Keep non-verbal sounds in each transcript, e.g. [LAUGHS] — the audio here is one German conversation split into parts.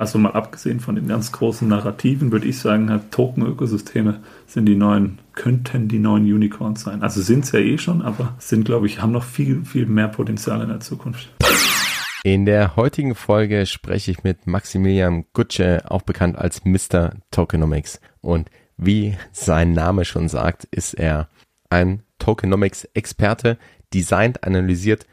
Also mal abgesehen von den ganz großen Narrativen, würde ich sagen, halt Token-Ökosysteme sind die neuen, könnten die neuen Unicorns sein. Also sind es ja eh schon, aber sind, glaube ich, haben noch viel, viel mehr Potenzial in der Zukunft. In der heutigen Folge spreche ich mit Maximilian Gutsche, auch bekannt als Mr. Tokenomics. Und wie sein Name schon sagt, ist er ein Tokenomics-Experte, designt, analysiert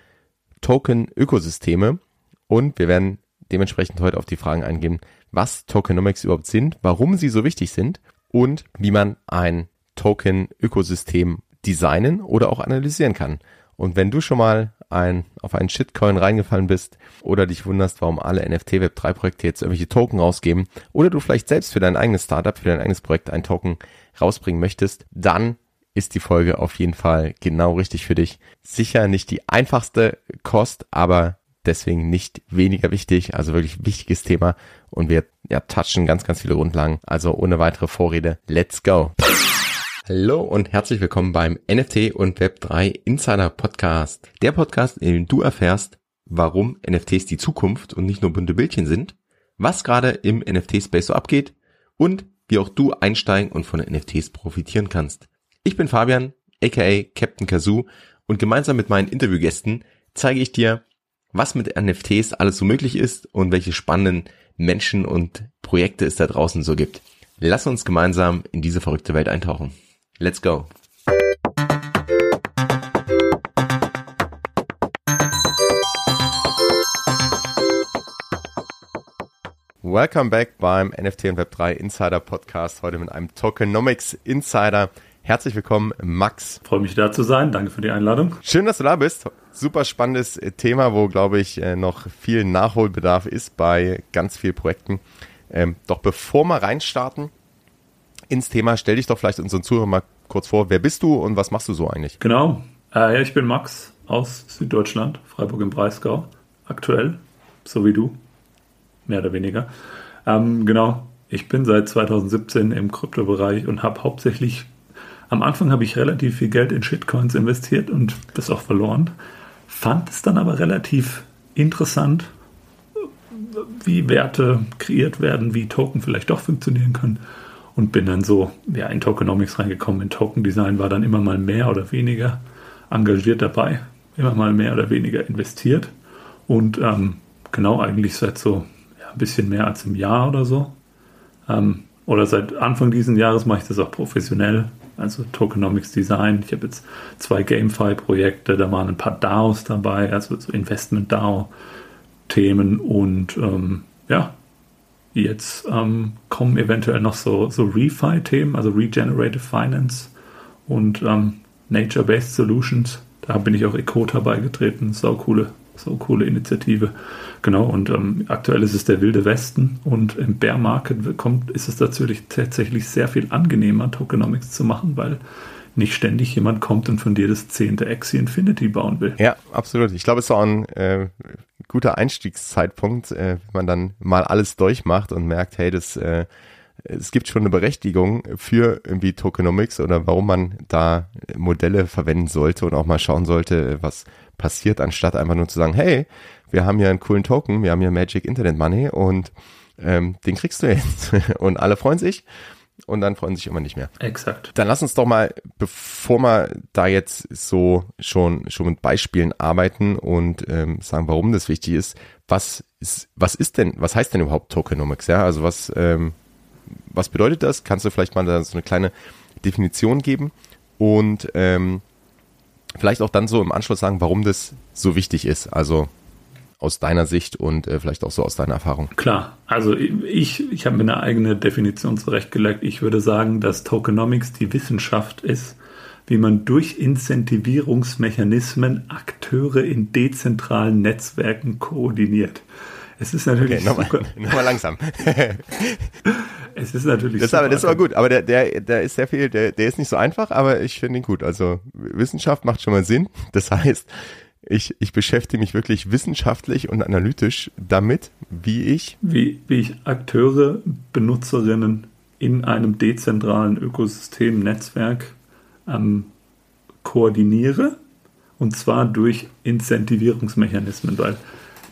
Token-Ökosysteme und wir werden dementsprechend heute auf die Fragen eingehen, was Tokenomics überhaupt sind, warum sie so wichtig sind und wie man ein Token-Ökosystem designen oder auch analysieren kann. Und wenn du schon mal ein, auf einen Shitcoin reingefallen bist oder dich wunderst, warum alle NFT Web 3 Projekte jetzt irgendwelche Token rausgeben oder du vielleicht selbst für dein eigenes Startup, für dein eigenes Projekt ein Token rausbringen möchtest, dann ist die Folge auf jeden Fall genau richtig für dich. Sicher nicht die einfachste Kost, aber deswegen nicht weniger wichtig, also wirklich wichtiges Thema und wir ja, touchen ganz, ganz viele Grundlagen. Also ohne weitere Vorrede, let's go! Hallo und herzlich willkommen beim NFT und Web3 Insider Podcast. Der Podcast, in dem du erfährst, warum NFTs die Zukunft und nicht nur bunte Bildchen sind, was gerade im NFT-Space so abgeht und wie auch du einsteigen und von NFTs profitieren kannst. Ich bin Fabian, aka Captain Kazoo und gemeinsam mit meinen Interviewgästen zeige ich dir, was mit NFTs alles so möglich ist und welche spannenden Menschen und Projekte es da draußen so gibt. Lass uns gemeinsam in diese verrückte Welt eintauchen. Let's go! Welcome back beim NFT und Web3 Insider Podcast. Heute mit einem Tokenomics Insider. Herzlich willkommen, Max. Freue mich da zu sein. Danke für die Einladung. Schön, dass du da bist. Super spannendes Thema, wo, glaube ich, äh, noch viel Nachholbedarf ist bei ganz vielen Projekten. Ähm, doch bevor wir reinstarten ins Thema, stell dich doch vielleicht unseren Zuhörern mal kurz vor. Wer bist du und was machst du so eigentlich? Genau. Äh, ich bin Max aus Süddeutschland, Freiburg im Breisgau. Aktuell, so wie du. Mehr oder weniger. Ähm, genau. Ich bin seit 2017 im Kryptobereich und habe hauptsächlich am Anfang habe ich relativ viel Geld in Shitcoins investiert und das auch verloren. Fand es dann aber relativ interessant, wie Werte kreiert werden, wie Token vielleicht doch funktionieren können. Und bin dann so ja, in Tokenomics reingekommen. In Token Design war dann immer mal mehr oder weniger engagiert dabei, immer mal mehr oder weniger investiert. Und ähm, genau eigentlich seit so ja, ein bisschen mehr als einem Jahr oder so. Ähm, oder seit Anfang dieses Jahres mache ich das auch professionell also Tokenomics Design. Ich habe jetzt zwei GameFi-Projekte, da waren ein paar DAOs dabei, also so Investment-DAO-Themen und ähm, ja, jetzt ähm, kommen eventuell noch so, so ReFi-Themen, also Regenerative Finance und ähm, Nature-Based Solutions. Da bin ich auch Ecota beigetreten, sau coole so coole Initiative. Genau, und ähm, aktuell ist es der wilde Westen und im Bear Market kommt, ist es natürlich tatsächlich sehr viel angenehmer, Tokenomics zu machen, weil nicht ständig jemand kommt und von dir das zehnte Axie Infinity bauen will. Ja, absolut. Ich glaube, es ist auch ein äh, guter Einstiegszeitpunkt, äh, wenn man dann mal alles durchmacht und merkt, hey, das äh, es gibt schon eine Berechtigung für irgendwie Tokenomics oder warum man da Modelle verwenden sollte und auch mal schauen sollte, was passiert, anstatt einfach nur zu sagen, hey, wir haben hier einen coolen Token, wir haben hier Magic Internet Money und ähm, den kriegst du jetzt. [LAUGHS] und alle freuen sich und dann freuen sich immer nicht mehr. Exakt. Dann lass uns doch mal, bevor wir da jetzt so schon schon mit Beispielen arbeiten und ähm, sagen, warum das wichtig ist, was ist, was ist denn, was heißt denn überhaupt Tokenomics? Ja, also was ähm, was bedeutet das? Kannst du vielleicht mal so eine kleine Definition geben und ähm, vielleicht auch dann so im Anschluss sagen, warum das so wichtig ist. Also aus deiner Sicht und äh, vielleicht auch so aus deiner Erfahrung. Klar, also ich, ich habe mir eine eigene Definition zurechtgelegt. Ich würde sagen, dass Tokenomics die Wissenschaft ist, wie man durch Incentivierungsmechanismen Akteure in dezentralen Netzwerken koordiniert. Es ist natürlich. Okay, nochmal, [LAUGHS] nochmal langsam. [LAUGHS] es ist natürlich. Das, aber, das ist aber gut, aber der, der, der ist sehr viel, der, der ist nicht so einfach, aber ich finde ihn gut. Also Wissenschaft macht schon mal Sinn. Das heißt, ich, ich beschäftige mich wirklich wissenschaftlich und analytisch damit, wie ich. Wie, wie ich Akteure, Benutzerinnen in einem dezentralen Ökosystem, Netzwerk ähm, koordiniere. Und zwar durch Incentivierungsmechanismen, weil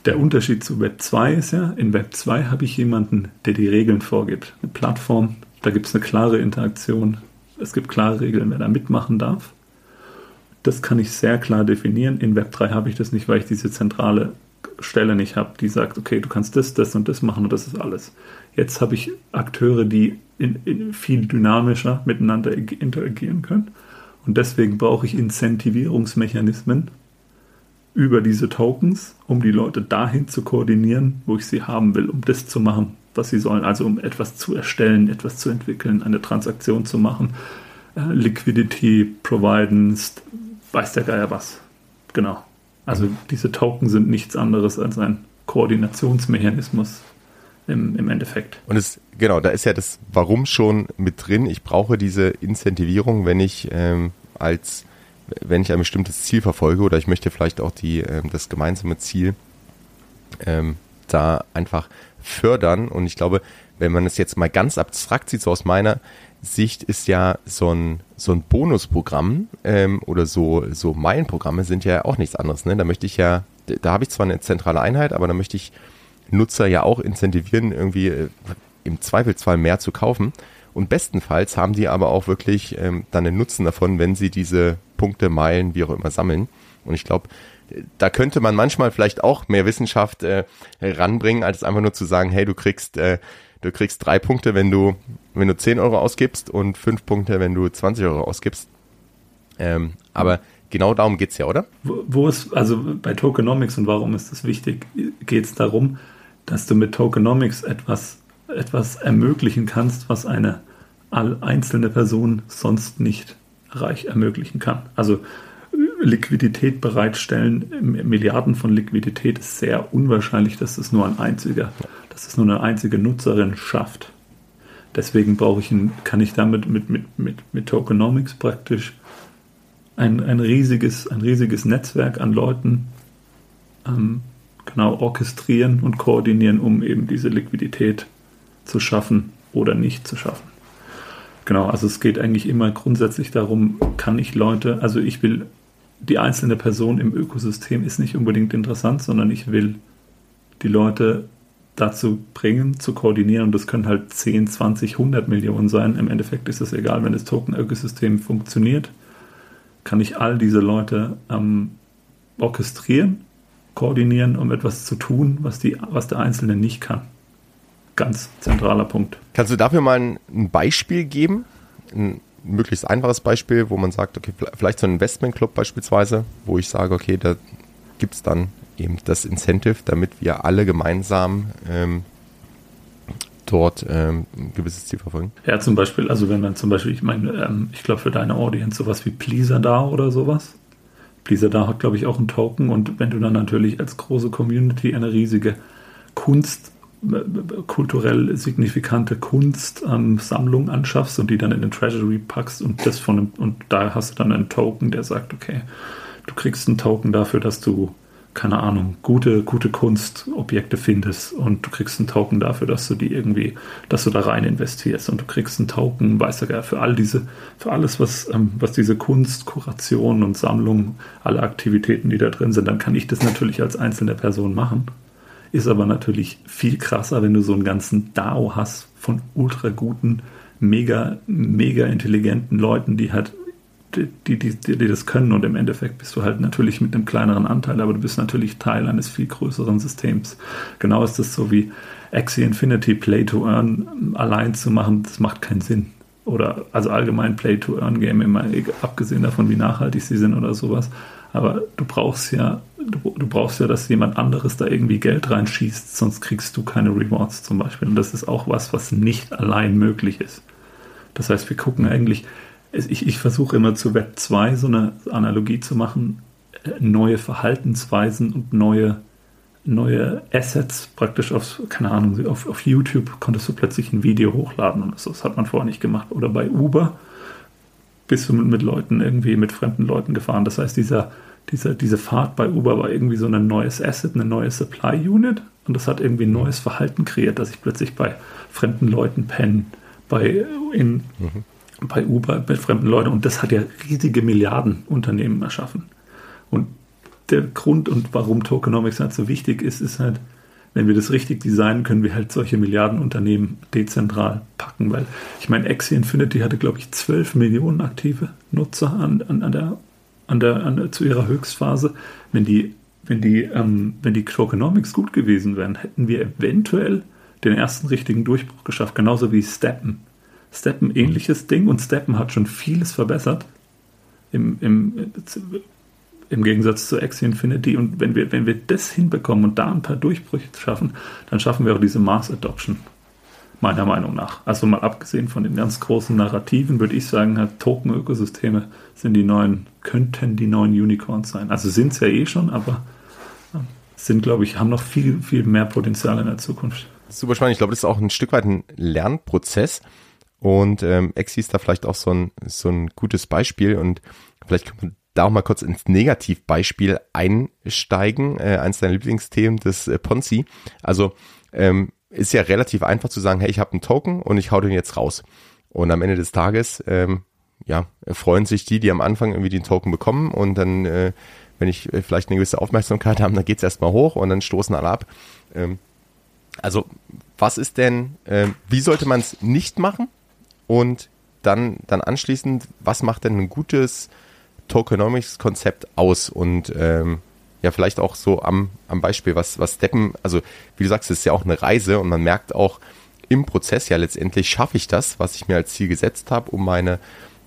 der Unterschied zu Web 2 ist ja, in Web 2 habe ich jemanden, der die Regeln vorgibt. Eine Plattform, da gibt es eine klare Interaktion. Es gibt klare Regeln, wer da mitmachen darf. Das kann ich sehr klar definieren. In Web 3 habe ich das nicht, weil ich diese zentrale Stelle nicht habe, die sagt, okay, du kannst das, das und das machen und das ist alles. Jetzt habe ich Akteure, die in, in viel dynamischer miteinander interagieren können. Und deswegen brauche ich Incentivierungsmechanismen, über diese Tokens, um die Leute dahin zu koordinieren, wo ich sie haben will, um das zu machen, was sie sollen. Also um etwas zu erstellen, etwas zu entwickeln, eine Transaktion zu machen, äh, Liquidity providen, weiß der Geier was. Genau. Also diese Token sind nichts anderes als ein Koordinationsmechanismus im, im Endeffekt. Und es, genau, da ist ja das Warum schon mit drin. Ich brauche diese Incentivierung, wenn ich ähm, als wenn ich ein bestimmtes Ziel verfolge oder ich möchte vielleicht auch die, ähm, das gemeinsame Ziel ähm, da einfach fördern. Und ich glaube, wenn man es jetzt mal ganz abstrakt sieht, so aus meiner Sicht ist ja so ein, so ein Bonusprogramm ähm, oder so, so Meilenprogramme sind ja auch nichts anderes. Ne? Da möchte ich ja, da habe ich zwar eine zentrale Einheit, aber da möchte ich Nutzer ja auch incentivieren, irgendwie äh, im Zweifelsfall mehr zu kaufen. Und bestenfalls haben die aber auch wirklich ähm, dann einen Nutzen davon, wenn sie diese Punkte, Meilen, wie auch immer sammeln. Und ich glaube, da könnte man manchmal vielleicht auch mehr Wissenschaft äh, ranbringen, als einfach nur zu sagen, hey, du kriegst, äh, du kriegst drei Punkte, wenn du, wenn du 10 Euro ausgibst und fünf Punkte, wenn du 20 Euro ausgibst. Ähm, aber genau darum geht's ja, oder? Wo, wo ist, also bei Tokenomics und warum ist das wichtig, geht es darum, dass du mit Tokenomics etwas etwas ermöglichen kannst, was eine einzelne Person sonst nicht reich ermöglichen kann. Also Liquidität bereitstellen, Milliarden von Liquidität ist sehr unwahrscheinlich, dass es nur ein einziger, dass es nur eine einzige Nutzerin schafft. Deswegen brauche ich ein, kann ich damit mit, mit, mit, mit Tokenomics praktisch ein, ein, riesiges, ein riesiges Netzwerk an Leuten ähm, genau orchestrieren und koordinieren, um eben diese Liquidität zu schaffen oder nicht zu schaffen. Genau, also es geht eigentlich immer grundsätzlich darum, kann ich Leute, also ich will, die einzelne Person im Ökosystem ist nicht unbedingt interessant, sondern ich will die Leute dazu bringen, zu koordinieren und das können halt 10, 20, 100 Millionen sein. Im Endeffekt ist es egal, wenn das Token-Ökosystem funktioniert, kann ich all diese Leute ähm, orchestrieren, koordinieren, um etwas zu tun, was, die, was der Einzelne nicht kann ganz zentraler Punkt. Kannst du dafür mal ein, ein Beispiel geben? Ein möglichst einfaches Beispiel, wo man sagt, okay, vielleicht so ein Investmentclub beispielsweise, wo ich sage, okay, da gibt es dann eben das Incentive, damit wir alle gemeinsam ähm, dort ähm, ein gewisses Ziel verfolgen. Ja, zum Beispiel, also wenn man zum Beispiel, ich meine, ähm, ich glaube für deine Audience sowas wie Pleaser da oder sowas. Pleaser da hat, glaube ich, auch einen Token und wenn du dann natürlich als große Community eine riesige Kunst kulturell signifikante Kunstsammlung ähm, anschaffst und die dann in den Treasury packst und das von einem, und da hast du dann einen Token, der sagt, okay, du kriegst einen Token dafür, dass du keine Ahnung, gute, gute Kunstobjekte findest und du kriegst einen Token dafür, dass du die irgendwie, dass du da rein investierst und du kriegst einen Token, weißt du für all diese, für alles, was, ähm, was diese Kunst, Kuration und Sammlung, alle Aktivitäten, die da drin sind, dann kann ich das natürlich als einzelne Person machen ist aber natürlich viel krasser, wenn du so einen ganzen DAO hast von ultra guten, mega, mega intelligenten Leuten, die halt die, die, die, die, das können und im Endeffekt bist du halt natürlich mit einem kleineren Anteil, aber du bist natürlich Teil eines viel größeren Systems. Genau ist das so wie Axie Infinity Play to Earn allein zu machen, das macht keinen Sinn. Oder also allgemein Play to Earn Game, immer abgesehen davon, wie nachhaltig sie sind oder sowas. Aber du brauchst ja du, du, brauchst ja, dass jemand anderes da irgendwie Geld reinschießt, sonst kriegst du keine Rewards zum Beispiel. Und das ist auch was, was nicht allein möglich ist. Das heißt, wir gucken eigentlich, ich, ich versuche immer zu Web 2 so eine Analogie zu machen, äh, neue Verhaltensweisen und neue, neue Assets praktisch auf, keine Ahnung, auf, auf YouTube konntest du plötzlich ein Video hochladen und das, das hat man vorher nicht gemacht. Oder bei Uber bist du mit, Leuten irgendwie, mit fremden Leuten gefahren. Das heißt, dieser diese, diese Fahrt bei Uber war irgendwie so ein neues Asset, eine neue Supply Unit und das hat irgendwie ein neues Verhalten kreiert, dass ich plötzlich bei fremden Leuten penne, bei, in, mhm. bei Uber mit fremden Leuten und das hat ja riesige Milliardenunternehmen erschaffen. Und der Grund und warum Tokenomics halt so wichtig ist, ist halt, wenn wir das richtig designen, können wir halt solche Milliardenunternehmen dezentral packen, weil ich meine, Axie Infinity hatte, glaube ich, 12 Millionen aktive Nutzer an, an, an der, an der, an zu ihrer Höchstphase. Wenn die, wenn die, ähm, wenn die Tokenomics gut gewesen wären, hätten wir eventuell den ersten richtigen Durchbruch geschafft, genauso wie Steppen. Steppen ähnliches Ding und Steppen hat schon vieles verbessert im, im, im Gegensatz zu Axie Infinity. Und wenn wir, wenn wir das hinbekommen und da ein paar Durchbrüche schaffen, dann schaffen wir auch diese Mass Adoption. Meiner Meinung nach. Also mal abgesehen von den ganz großen Narrativen, würde ich sagen, halt Token-Ökosysteme sind die neuen, könnten die neuen Unicorns sein. Also sind es ja eh schon, aber sind, glaube ich, haben noch viel, viel mehr Potenzial in der Zukunft. Super spannend. Ich glaube, das ist auch ein Stück weit ein Lernprozess. Und ähm, Exi ist da vielleicht auch so ein, so ein gutes Beispiel. Und vielleicht können wir da auch mal kurz ins Negativbeispiel einsteigen. Äh, eins deiner Lieblingsthemen, das äh, Ponzi. Also ähm, ist ja relativ einfach zu sagen, hey, ich habe einen Token und ich hau den jetzt raus. Und am Ende des Tages, ähm, ja, freuen sich die, die am Anfang irgendwie den Token bekommen und dann, äh, wenn ich äh, vielleicht eine gewisse Aufmerksamkeit habe, dann geht's erstmal hoch und dann stoßen alle ab. Ähm, also, was ist denn, äh, wie sollte man es nicht machen? Und dann, dann anschließend, was macht denn ein gutes Tokenomics-Konzept aus und ähm, ja, vielleicht auch so am, am Beispiel, was, was Steppen, also wie du sagst, es ist ja auch eine Reise und man merkt auch im Prozess ja letztendlich, schaffe ich das, was ich mir als Ziel gesetzt habe, um meine,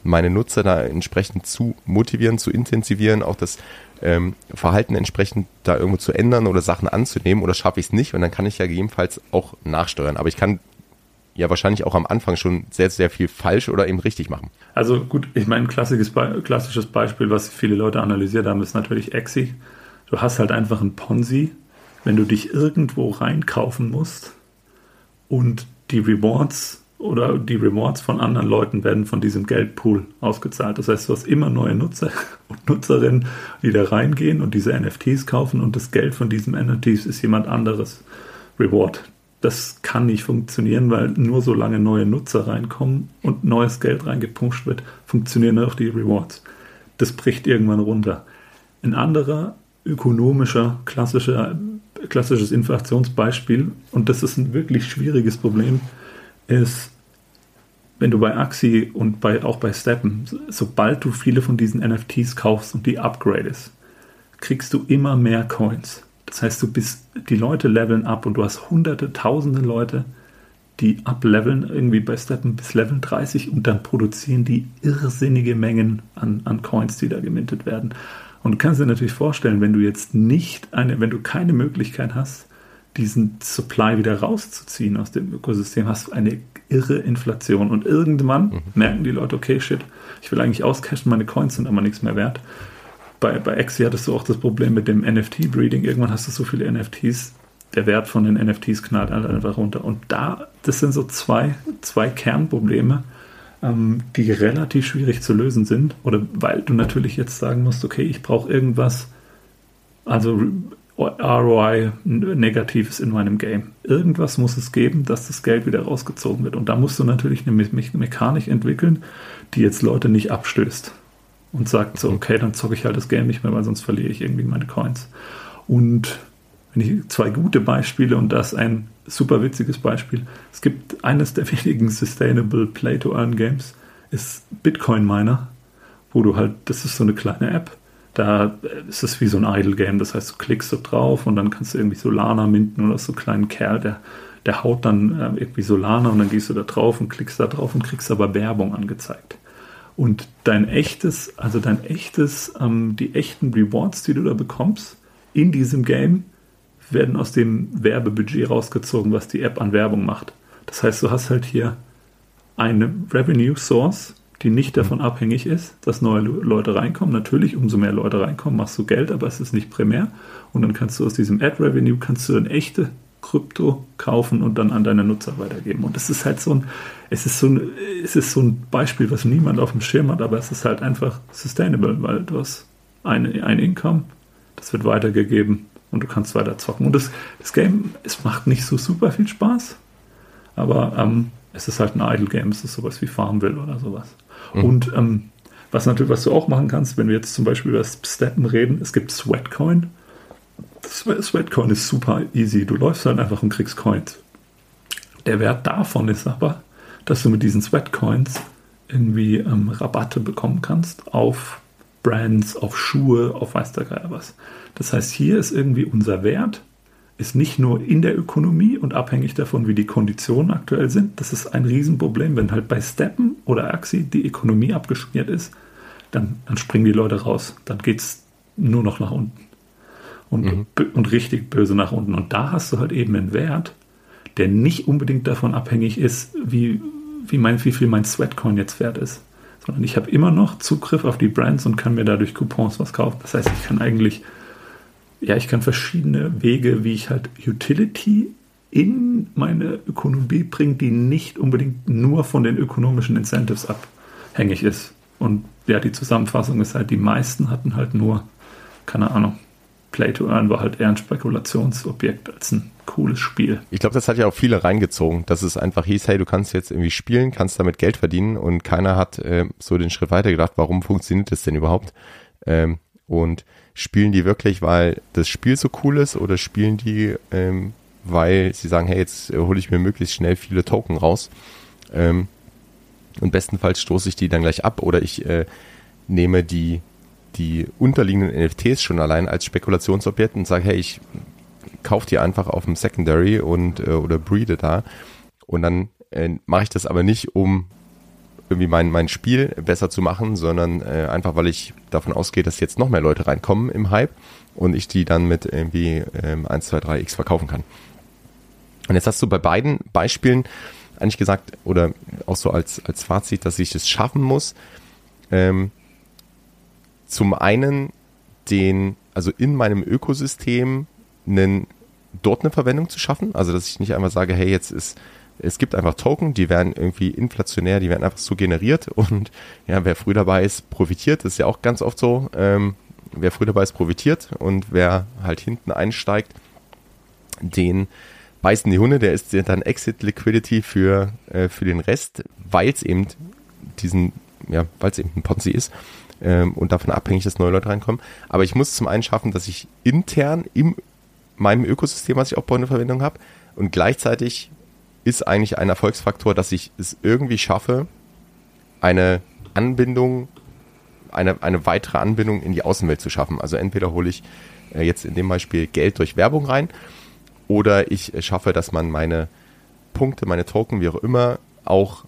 meine Nutzer da entsprechend zu motivieren, zu intensivieren, auch das ähm, Verhalten entsprechend da irgendwo zu ändern oder Sachen anzunehmen oder schaffe ich es nicht und dann kann ich ja gegebenenfalls auch nachsteuern. Aber ich kann ja wahrscheinlich auch am Anfang schon sehr, sehr viel falsch oder eben richtig machen. Also gut, ich meine, ein klassisches, Be klassisches Beispiel, was viele Leute analysiert haben, ist natürlich Exi. Du hast halt einfach ein Ponzi, wenn du dich irgendwo reinkaufen musst und die Rewards oder die Rewards von anderen Leuten werden von diesem Geldpool ausgezahlt. Das heißt, du hast immer neue Nutzer [LAUGHS] und Nutzerinnen, die da reingehen und diese NFTs kaufen und das Geld von diesen NFTs ist jemand anderes Reward das kann nicht funktionieren, weil nur solange neue Nutzer reinkommen und neues Geld reingepusht wird, funktionieren auch die Rewards. Das bricht irgendwann runter. Ein anderer ökonomischer, klassischer, klassisches Inflationsbeispiel, und das ist ein wirklich schwieriges Problem, ist, wenn du bei Axi und bei, auch bei Steppen, sobald du viele von diesen NFTs kaufst und die upgradest, kriegst du immer mehr Coins. Das heißt, du bist, die Leute leveln ab und du hast hunderte, tausende Leute, die ableveln, irgendwie bei Steppen bis Level 30 und dann produzieren die irrsinnige Mengen an, an Coins, die da gemintet werden. Und du kannst dir natürlich vorstellen, wenn du jetzt nicht eine, wenn du keine Möglichkeit hast, diesen Supply wieder rauszuziehen aus dem Ökosystem, hast du eine irre Inflation. Und irgendwann mhm. merken die Leute, okay, shit, ich will eigentlich auscashen, meine Coins sind aber nichts mehr wert bei, bei Axie hattest du auch das Problem mit dem NFT-Breeding. Irgendwann hast du so viele NFTs, der Wert von den NFTs knallt einfach runter. Und da, das sind so zwei, zwei Kernprobleme, ähm, die relativ schwierig zu lösen sind. Oder weil du natürlich jetzt sagen musst, okay, ich brauche irgendwas, also ROI Negatives in meinem Game. Irgendwas muss es geben, dass das Geld wieder rausgezogen wird. Und da musst du natürlich eine Me Mechanik entwickeln, die jetzt Leute nicht abstößt und sagt so, okay, dann zocke ich halt das Game nicht mehr, weil sonst verliere ich irgendwie meine Coins. Und wenn ich zwei gute Beispiele und das ein super witziges Beispiel. Es gibt eines der [LAUGHS] wenigen Sustainable Play-to-Earn-Games, ist Bitcoin Miner, wo du halt, das ist so eine kleine App, da ist es wie so ein Idle-Game, das heißt, du klickst so drauf und dann kannst du irgendwie Solana minden oder so einen kleinen Kerl, der, der haut dann äh, irgendwie Solana und dann gehst du da drauf und klickst da drauf und kriegst aber Werbung angezeigt. Und dein echtes, also dein echtes, ähm, die echten Rewards, die du da bekommst, in diesem Game, werden aus dem Werbebudget rausgezogen, was die App an Werbung macht. Das heißt, du hast halt hier eine Revenue Source, die nicht davon abhängig ist, dass neue Leute reinkommen. Natürlich, umso mehr Leute reinkommen, machst du Geld, aber es ist nicht primär. Und dann kannst du aus diesem Ad Revenue kannst du dann echte Krypto kaufen und dann an deine Nutzer weitergeben. Und das ist halt so ein, es ist so ein, es ist so ein Beispiel, was niemand auf dem Schirm hat, aber es ist halt einfach sustainable, weil du hast eine, ein Income, das wird weitergegeben und du kannst weiter zocken. Und das, das Game, es macht nicht so super viel Spaß, aber ähm, es ist halt ein Idle Game, es ist sowas wie Farmville oder sowas. Mhm. Und ähm, Was natürlich, was du auch machen kannst, wenn wir jetzt zum Beispiel über Steppen reden, es gibt Sweatcoin. Sweatcoin ist super easy. Du läufst halt einfach und kriegst Coins. Der Wert davon ist aber, dass du mit diesen Sweatcoins irgendwie ähm, Rabatte bekommen kannst auf Brands, auf Schuhe, auf weiß der Geier was. Das heißt, hier ist irgendwie unser Wert, ist nicht nur in der Ökonomie und abhängig davon, wie die Konditionen aktuell sind. Das ist ein Riesenproblem, wenn halt bei Steppen oder Axi die Ökonomie abgeschmiert ist, dann, dann springen die Leute raus. Dann geht es nur noch nach unten. Und, mhm. und richtig böse nach unten. Und da hast du halt eben einen Wert, der nicht unbedingt davon abhängig ist, wie, wie, mein, wie viel mein Sweatcoin jetzt wert ist sondern ich habe immer noch Zugriff auf die Brands und kann mir dadurch Coupons was kaufen. Das heißt, ich kann eigentlich, ja, ich kann verschiedene Wege, wie ich halt Utility in meine Ökonomie bringe, die nicht unbedingt nur von den ökonomischen Incentives abhängig ist. Und ja, die Zusammenfassung ist halt, die meisten hatten halt nur, keine Ahnung, Play to Earn war halt eher ein Spekulationsobjekt als ein cooles Spiel. Ich glaube, das hat ja auch viele reingezogen, dass es einfach hieß, hey, du kannst jetzt irgendwie spielen, kannst damit Geld verdienen und keiner hat äh, so den Schritt weiter gedacht, warum funktioniert das denn überhaupt? Ähm, und spielen die wirklich, weil das Spiel so cool ist oder spielen die, ähm, weil sie sagen, hey, jetzt hole ich mir möglichst schnell viele Token raus ähm, und bestenfalls stoße ich die dann gleich ab oder ich äh, nehme die die unterliegenden NFTs schon allein als Spekulationsobjekt und sage, hey, ich kaufe die einfach auf dem Secondary und äh, oder breede da. Und dann äh, mache ich das aber nicht, um irgendwie mein, mein Spiel besser zu machen, sondern äh, einfach, weil ich davon ausgehe, dass jetzt noch mehr Leute reinkommen im Hype und ich die dann mit irgendwie ähm, 1, 2, 3 X verkaufen kann. Und jetzt hast du bei beiden Beispielen eigentlich gesagt, oder auch so als, als Fazit, dass ich es schaffen muss, ähm, zum einen den, also in meinem Ökosystem einen dort eine Verwendung zu schaffen. Also, dass ich nicht einmal sage, hey, jetzt ist, es gibt einfach Token, die werden irgendwie inflationär, die werden einfach so generiert [LAUGHS] und ja, wer früh dabei ist, profitiert. Das ist ja auch ganz oft so. Ähm, wer früh dabei ist, profitiert und wer halt hinten einsteigt, den beißen die Hunde, der ist dann Exit Liquidity für, äh, für den Rest, weil es eben diesen, ja, weil es eben ein Ponzi ist ähm, und davon abhängig, dass neue Leute reinkommen. Aber ich muss zum einen schaffen, dass ich intern im meinem Ökosystem, was ich aufbaue, eine Verwendung habe. Und gleichzeitig ist eigentlich ein Erfolgsfaktor, dass ich es irgendwie schaffe, eine Anbindung, eine, eine weitere Anbindung in die Außenwelt zu schaffen. Also entweder hole ich äh, jetzt in dem Beispiel Geld durch Werbung rein oder ich äh, schaffe, dass man meine Punkte, meine Token, wie auch immer, auch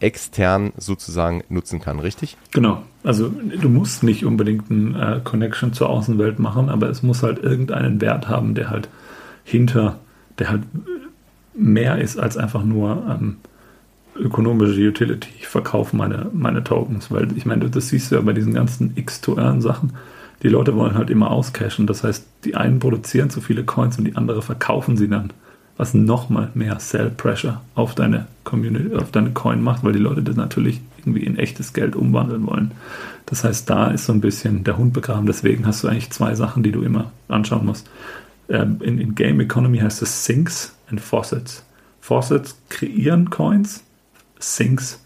extern sozusagen nutzen kann, richtig? Genau. Also du musst nicht unbedingt ein äh, Connection zur Außenwelt machen, aber es muss halt irgendeinen Wert haben, der halt hinter, der halt mehr ist als einfach nur ähm, ökonomische Utility. Ich verkaufe meine, meine Tokens, weil ich meine, das siehst du ja bei diesen ganzen X-to-Earn-Sachen. Die Leute wollen halt immer auscashen. Das heißt, die einen produzieren zu viele Coins und die andere verkaufen sie dann was nochmal mehr Sell Pressure auf deine Community, auf deine Coin macht, weil die Leute das natürlich irgendwie in echtes Geld umwandeln wollen. Das heißt, da ist so ein bisschen der Hund begraben. Deswegen hast du eigentlich zwei Sachen, die du immer anschauen musst. Ähm, in, in Game Economy heißt es Sinks und Faucets. Faucets kreieren Coins, Sinks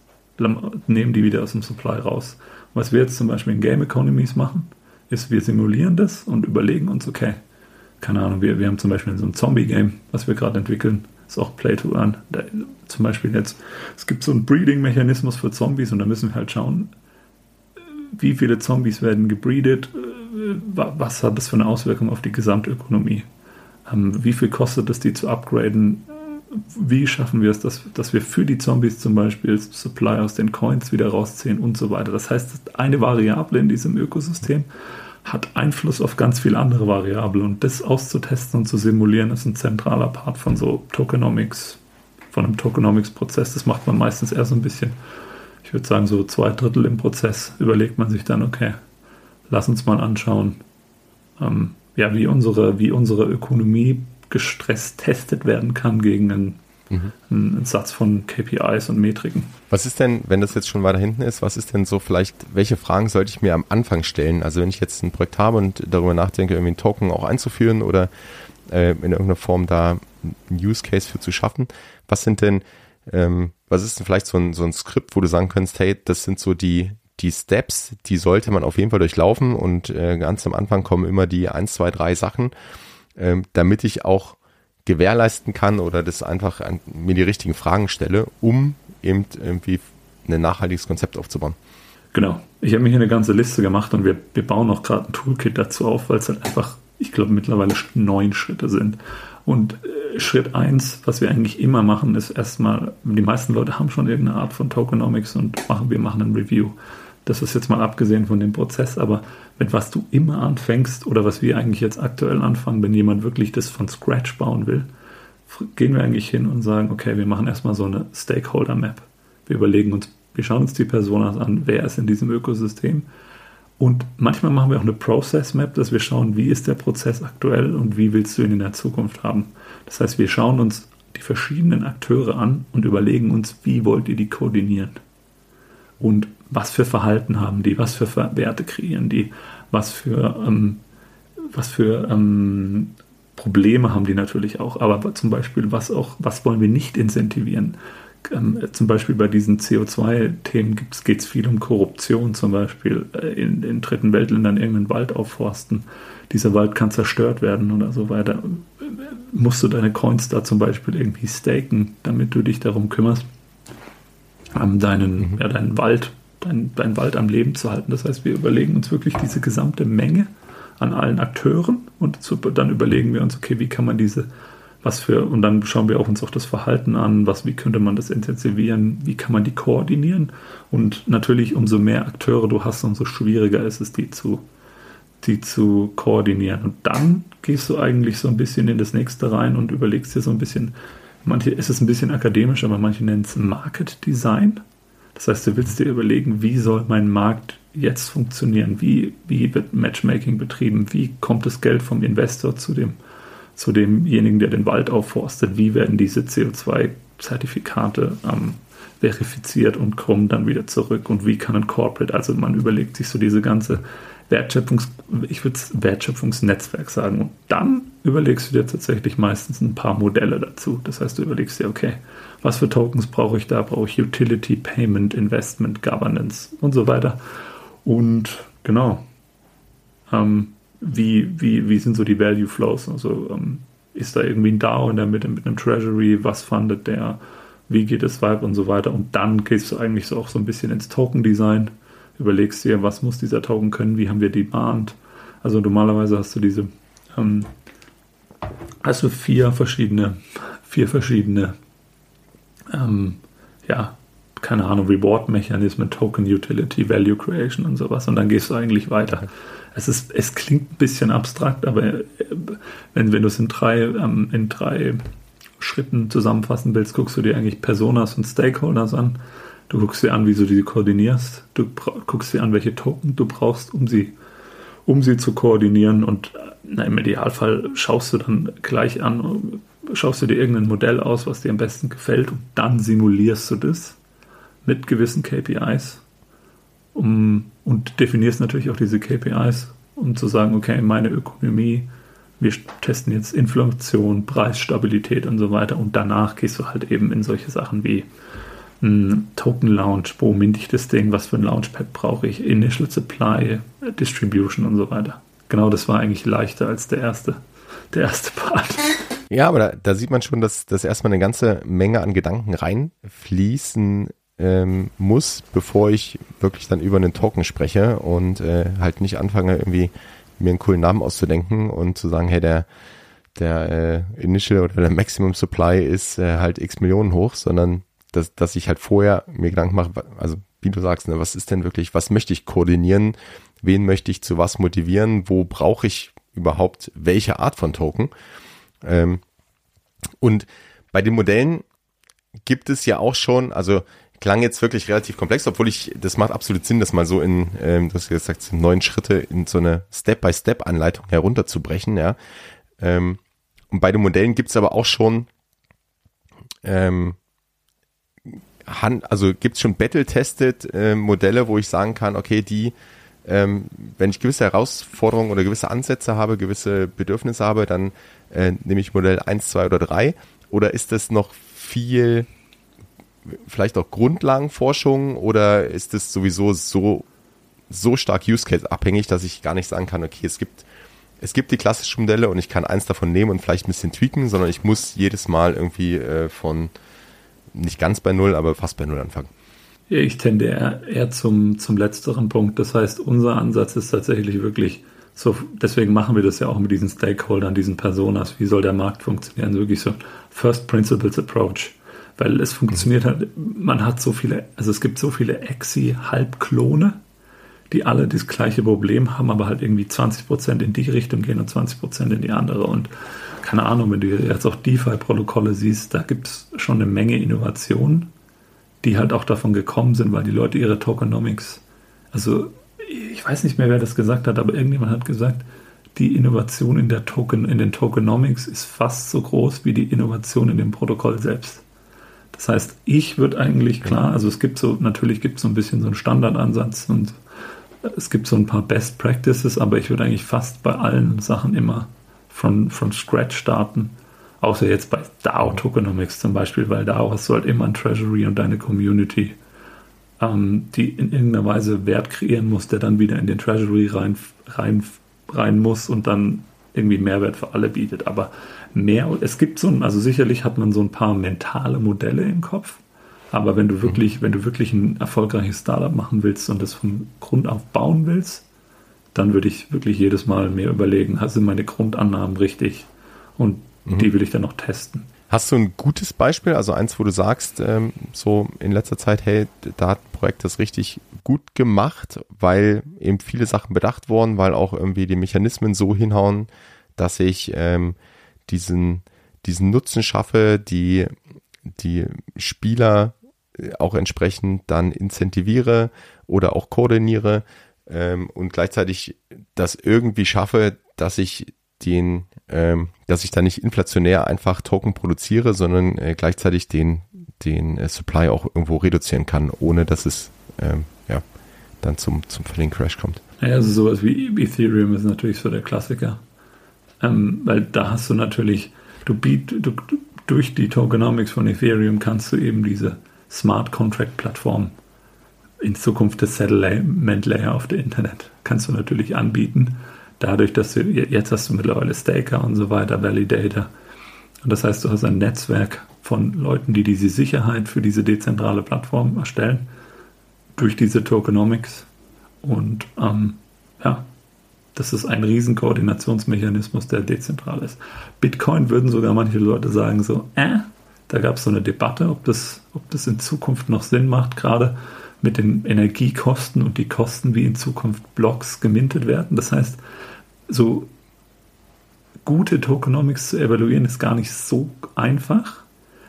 nehmen die wieder aus dem Supply raus. was wir jetzt zum Beispiel in Game Economies machen, ist, wir simulieren das und überlegen uns, okay, keine Ahnung, wir, wir haben zum Beispiel so ein Zombie-Game, was wir gerade entwickeln, ist auch Play to Earn. Da, zum Beispiel jetzt, es gibt so einen Breeding-Mechanismus für Zombies und da müssen wir halt schauen, wie viele Zombies werden gebreedet, was hat das für eine Auswirkung auf die Gesamtökonomie, ähm, wie viel kostet es, die zu upgraden, wie schaffen wir es, dass, dass wir für die Zombies zum Beispiel Supply aus den Coins wieder rausziehen und so weiter. Das heißt, eine Variable in diesem Ökosystem hat Einfluss auf ganz viele andere Variablen. Und das auszutesten und zu simulieren, ist ein zentraler Part von so Tokenomics, von einem Tokenomics-Prozess. Das macht man meistens eher so ein bisschen, ich würde sagen, so zwei Drittel im Prozess überlegt man sich dann, okay, lass uns mal anschauen, ähm, ja, wie unsere, wie unsere Ökonomie gestresst testet werden kann gegen einen Mhm. Ein, Satz von KPIs und Metriken. Was ist denn, wenn das jetzt schon weiter hinten ist, was ist denn so vielleicht, welche Fragen sollte ich mir am Anfang stellen? Also wenn ich jetzt ein Projekt habe und darüber nachdenke, irgendwie einen Token auch einzuführen oder äh, in irgendeiner Form da einen Use Case für zu schaffen, was sind denn, ähm, was ist denn vielleicht so ein, so ein Skript, wo du sagen kannst, hey, das sind so die, die Steps, die sollte man auf jeden Fall durchlaufen und äh, ganz am Anfang kommen immer die eins, zwei, drei Sachen, ähm, damit ich auch gewährleisten kann oder das einfach an, mir die richtigen Fragen stelle, um eben irgendwie ein nachhaltiges Konzept aufzubauen. Genau. Ich habe mir hier eine ganze Liste gemacht und wir, wir bauen auch gerade ein Toolkit dazu auf, weil es halt einfach, ich glaube, mittlerweile neun Schritte sind. Und äh, Schritt eins, was wir eigentlich immer machen, ist erstmal, die meisten Leute haben schon irgendeine Art von Tokenomics und machen, wir machen ein Review. Das ist jetzt mal abgesehen von dem Prozess, aber mit was du immer anfängst oder was wir eigentlich jetzt aktuell anfangen, wenn jemand wirklich das von Scratch bauen will, gehen wir eigentlich hin und sagen, okay, wir machen erstmal so eine Stakeholder Map. Wir überlegen uns, wir schauen uns die Personas an, wer ist in diesem Ökosystem. Und manchmal machen wir auch eine Process Map, dass wir schauen, wie ist der Prozess aktuell und wie willst du ihn in der Zukunft haben. Das heißt, wir schauen uns die verschiedenen Akteure an und überlegen uns, wie wollt ihr die koordinieren. Und was für Verhalten haben die, was für Werte kreieren die, was für, ähm, was für ähm, Probleme haben die natürlich auch, aber zum Beispiel, was auch, was wollen wir nicht incentivieren? Ähm, zum Beispiel bei diesen CO2-Themen geht es viel um Korruption, zum Beispiel äh, in, in dritten Weltländern irgendeinen Wald aufforsten. Dieser Wald kann zerstört werden oder so weiter. Musst du deine Coins da zum Beispiel irgendwie staken, damit du dich darum kümmerst, ähm, deinen, mhm. ja, deinen Wald, deinen, deinen Wald am Leben zu halten. Das heißt, wir überlegen uns wirklich diese gesamte Menge an allen Akteuren und zu, dann überlegen wir uns, okay, wie kann man diese, was für, und dann schauen wir auch uns auch das Verhalten an, was, wie könnte man das intensivieren, wie kann man die koordinieren und natürlich umso mehr Akteure du hast, umso schwieriger ist es, die zu, die zu koordinieren. Und dann gehst du eigentlich so ein bisschen in das nächste rein und überlegst dir so ein bisschen, manche ist es ein bisschen akademisch, aber manche nennen es Market Design. Das heißt, du willst dir überlegen, wie soll mein Markt jetzt funktionieren? Wie, wie wird Matchmaking betrieben? Wie kommt das Geld vom Investor zu, dem, zu demjenigen, der den Wald aufforstet? Wie werden diese CO2-Zertifikate ähm, verifiziert und kommen dann wieder zurück? Und wie kann ein Corporate, also man überlegt sich so diese ganze Wertschöpfungs, ich würde Wertschöpfungsnetzwerk sagen. Und dann überlegst du dir tatsächlich meistens ein paar Modelle dazu. Das heißt, du überlegst dir, okay, was für Tokens brauche ich da? Brauche ich Utility, Payment, Investment, Governance und so weiter. Und genau, ähm, wie, wie, wie sind so die Value Flows? Also ähm, ist da irgendwie ein DAO in der Mitte mit einem Treasury? Was fundet der? Wie geht es Vibe und so weiter? Und dann gehst du eigentlich so auch so ein bisschen ins Token-Design. Überlegst dir, was muss dieser Token können? Wie haben wir Demand? Also normalerweise hast du diese, ähm, hast vier verschiedene, vier verschiedene, ähm, ja, keine Ahnung, Reward-Mechanismen, Token Utility, Value Creation und sowas. Und dann gehst du eigentlich weiter. Es, ist, es klingt ein bisschen abstrakt, aber äh, wenn, wenn du es in drei, ähm, in drei Schritten zusammenfassen willst, guckst du dir eigentlich Personas und Stakeholders an. Du guckst dir an, wie du die koordinierst. Du guckst dir an, welche Token du brauchst, um sie, um sie zu koordinieren. Und na, im Idealfall schaust du dann gleich an, schaust du dir irgendein Modell aus, was dir am besten gefällt, und dann simulierst du das mit gewissen KPIs um, und definierst natürlich auch diese KPIs, um zu sagen, okay, meine Ökonomie, wir testen jetzt Inflation, Preisstabilität und so weiter und danach gehst du halt eben in solche Sachen wie ein Token Launch, wo mint ich das Ding, was für ein Launchpad brauche ich, Initial Supply, Distribution und so weiter. Genau, das war eigentlich leichter als der erste, der erste Part. [LAUGHS] Ja, aber da, da sieht man schon, dass, dass erstmal eine ganze Menge an Gedanken reinfließen ähm, muss, bevor ich wirklich dann über einen Token spreche und äh, halt nicht anfange, irgendwie mir einen coolen Namen auszudenken und zu sagen, hey, der, der äh, Initial oder der Maximum Supply ist äh, halt x Millionen hoch, sondern dass, dass ich halt vorher mir Gedanken mache, also wie du sagst, ne, was ist denn wirklich, was möchte ich koordinieren, wen möchte ich zu was motivieren, wo brauche ich überhaupt welche Art von Token. Ähm, und bei den Modellen gibt es ja auch schon, also klang jetzt wirklich relativ komplex, obwohl ich, das macht absolut Sinn, das mal so in, ähm, hast ja gesagt, neun Schritte in so eine Step-by-Step-Anleitung herunterzubrechen, ja. Ähm, und bei den Modellen gibt's aber auch schon, ähm, Hand, also gibt's schon Battle-Tested äh, Modelle, wo ich sagen kann, okay, die, ähm, wenn ich gewisse Herausforderungen oder gewisse Ansätze habe, gewisse Bedürfnisse habe, dann äh, nehme ich Modell eins, zwei oder drei. Oder ist das noch viel vielleicht auch Grundlagenforschung oder ist es sowieso so so stark Use Case abhängig, dass ich gar nicht sagen kann, okay, es gibt es gibt die klassischen Modelle und ich kann eins davon nehmen und vielleicht ein bisschen tweaken, sondern ich muss jedes Mal irgendwie äh, von nicht ganz bei Null, aber fast bei Null anfangen. Ich tendiere eher zum, zum letzteren Punkt. Das heißt, unser Ansatz ist tatsächlich wirklich so, deswegen machen wir das ja auch mit diesen Stakeholdern, diesen Personas. Wie soll der Markt funktionieren? Wirklich so First Principles Approach. Weil es funktioniert halt, man hat so viele, also es gibt so viele Exi-Halbklone, die alle das gleiche Problem haben, aber halt irgendwie 20% in die Richtung gehen und 20% in die andere. Und keine Ahnung, wenn du jetzt auch DeFi-Protokolle siehst, da gibt es schon eine Menge Innovationen, die halt auch davon gekommen sind, weil die Leute ihre Tokenomics, also ich weiß nicht mehr, wer das gesagt hat, aber irgendjemand hat gesagt, die Innovation in der Token, in den Tokenomics ist fast so groß wie die Innovation in dem Protokoll selbst. Das heißt, ich würde eigentlich klar, also es gibt so, natürlich gibt es so ein bisschen so einen Standardansatz und es gibt so ein paar Best Practices, aber ich würde eigentlich fast bei allen Sachen immer von, von Scratch starten. Außer jetzt bei DAO Tokenomics zum Beispiel, weil DAO hast du halt immer ein Treasury und deine Community, ähm, die in irgendeiner Weise Wert kreieren muss, der dann wieder in den Treasury rein, rein, rein muss und dann irgendwie Mehrwert für alle bietet. Aber mehr, es gibt so ein, also sicherlich hat man so ein paar mentale Modelle im Kopf, aber wenn du mhm. wirklich, wenn du wirklich ein erfolgreiches Startup machen willst und das von Grund auf bauen willst, dann würde ich wirklich jedes Mal mir überlegen, sind meine Grundannahmen richtig? Und mhm. die will ich dann noch testen. Hast du ein gutes Beispiel, also eins, wo du sagst, ähm, so in letzter Zeit, hey, da hat ein Projekt das richtig gut gemacht, weil eben viele Sachen bedacht wurden, weil auch irgendwie die Mechanismen so hinhauen, dass ich ähm, diesen, diesen Nutzen schaffe, die, die Spieler auch entsprechend dann incentiviere oder auch koordiniere ähm, und gleichzeitig das irgendwie schaffe, dass ich den, ähm, dass ich da nicht inflationär einfach Token produziere, sondern äh, gleichzeitig den, den äh, Supply auch irgendwo reduzieren kann, ohne dass es ähm, ja, dann zum, zum völligen Crash kommt. Ja, also sowas wie Ethereum ist natürlich so der Klassiker. Ähm, weil da hast du natürlich, du, biet, du durch die Tokenomics von Ethereum kannst du eben diese Smart Contract Plattform in Zukunft das Settlement Layer auf der Internet kannst du natürlich anbieten. Dadurch, dass du jetzt hast du mittlerweile Staker und so weiter, Validator. Und das heißt, du hast ein Netzwerk von Leuten, die diese Sicherheit für diese dezentrale Plattform erstellen durch diese Tokenomics. Und ähm, ja, das ist ein riesen Koordinationsmechanismus, der dezentral ist. Bitcoin würden sogar manche Leute sagen so, äh, da gab es so eine Debatte, ob das, ob das in Zukunft noch Sinn macht, gerade mit den Energiekosten und die Kosten, wie in Zukunft Blocks gemintet werden. Das heißt, so gute Tokenomics zu evaluieren ist gar nicht so einfach,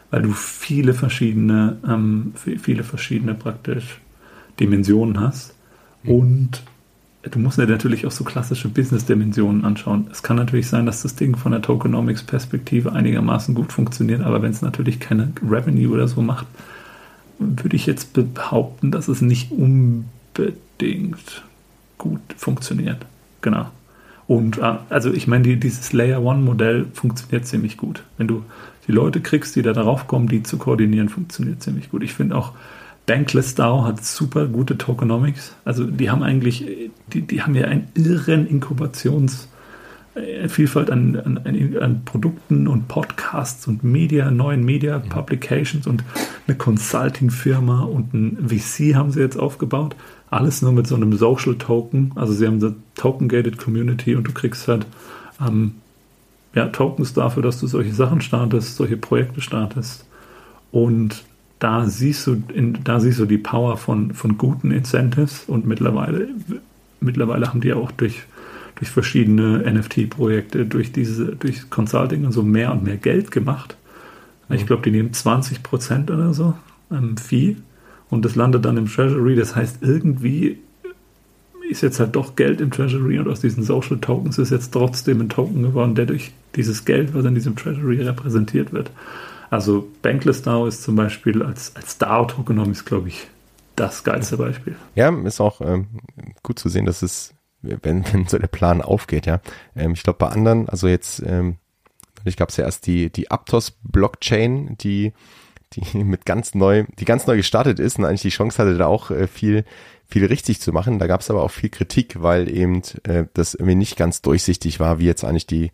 weil du viele verschiedene, ähm, viele verschiedene praktisch Dimensionen hast. Mhm. Und du musst dir natürlich auch so klassische Business-Dimensionen anschauen. Es kann natürlich sein, dass das Ding von der Tokenomics-Perspektive einigermaßen gut funktioniert, aber wenn es natürlich keine Revenue oder so macht, würde ich jetzt behaupten, dass es nicht unbedingt gut funktioniert. Genau. Und äh, also ich meine, die, dieses Layer One Modell funktioniert ziemlich gut. Wenn du die Leute kriegst, die da darauf kommen, die zu koordinieren, funktioniert ziemlich gut. Ich finde auch, Bankless DAO hat super gute Tokenomics. Also die haben eigentlich, die, die haben ja einen irren Inkubations- Vielfalt an, an, an, Produkten und Podcasts und Media, neuen Media mhm. Publications und eine Consulting-Firma und ein VC haben sie jetzt aufgebaut. Alles nur mit so einem Social Token. Also sie haben eine Token-Gated Community und du kriegst halt ähm, ja, Tokens dafür, dass du solche Sachen startest, solche Projekte startest. Und da siehst du, in, da siehst du die Power von, von guten Incentives und mittlerweile, mittlerweile haben die auch durch, durch verschiedene NFT-Projekte, durch diese, durch Consulting und so mehr und mehr Geld gemacht. Ich glaube, die nehmen 20 Prozent oder so ähm, Fee und das landet dann im Treasury. Das heißt, irgendwie ist jetzt halt doch Geld im Treasury und aus diesen Social Tokens ist jetzt trotzdem ein Token geworden, der durch dieses Geld, was in diesem Treasury repräsentiert wird, also Bankless DAO ist zum Beispiel als, als DAO-Tokenomics, glaube ich, das geilste Beispiel. Ja, ist auch ähm, gut zu sehen, dass es, wenn, [LAUGHS] wenn so der Plan aufgeht, ja. Ähm, ich glaube, bei anderen, also jetzt, ähm, ich gab es ja erst die, die Aptos-Blockchain, die die [LAUGHS] mit ganz neu, die ganz neu gestartet ist und eigentlich die Chance hatte, da auch äh, viel, viel richtig zu machen. Da gab es aber auch viel Kritik, weil eben äh, das irgendwie nicht ganz durchsichtig war, wie jetzt eigentlich die,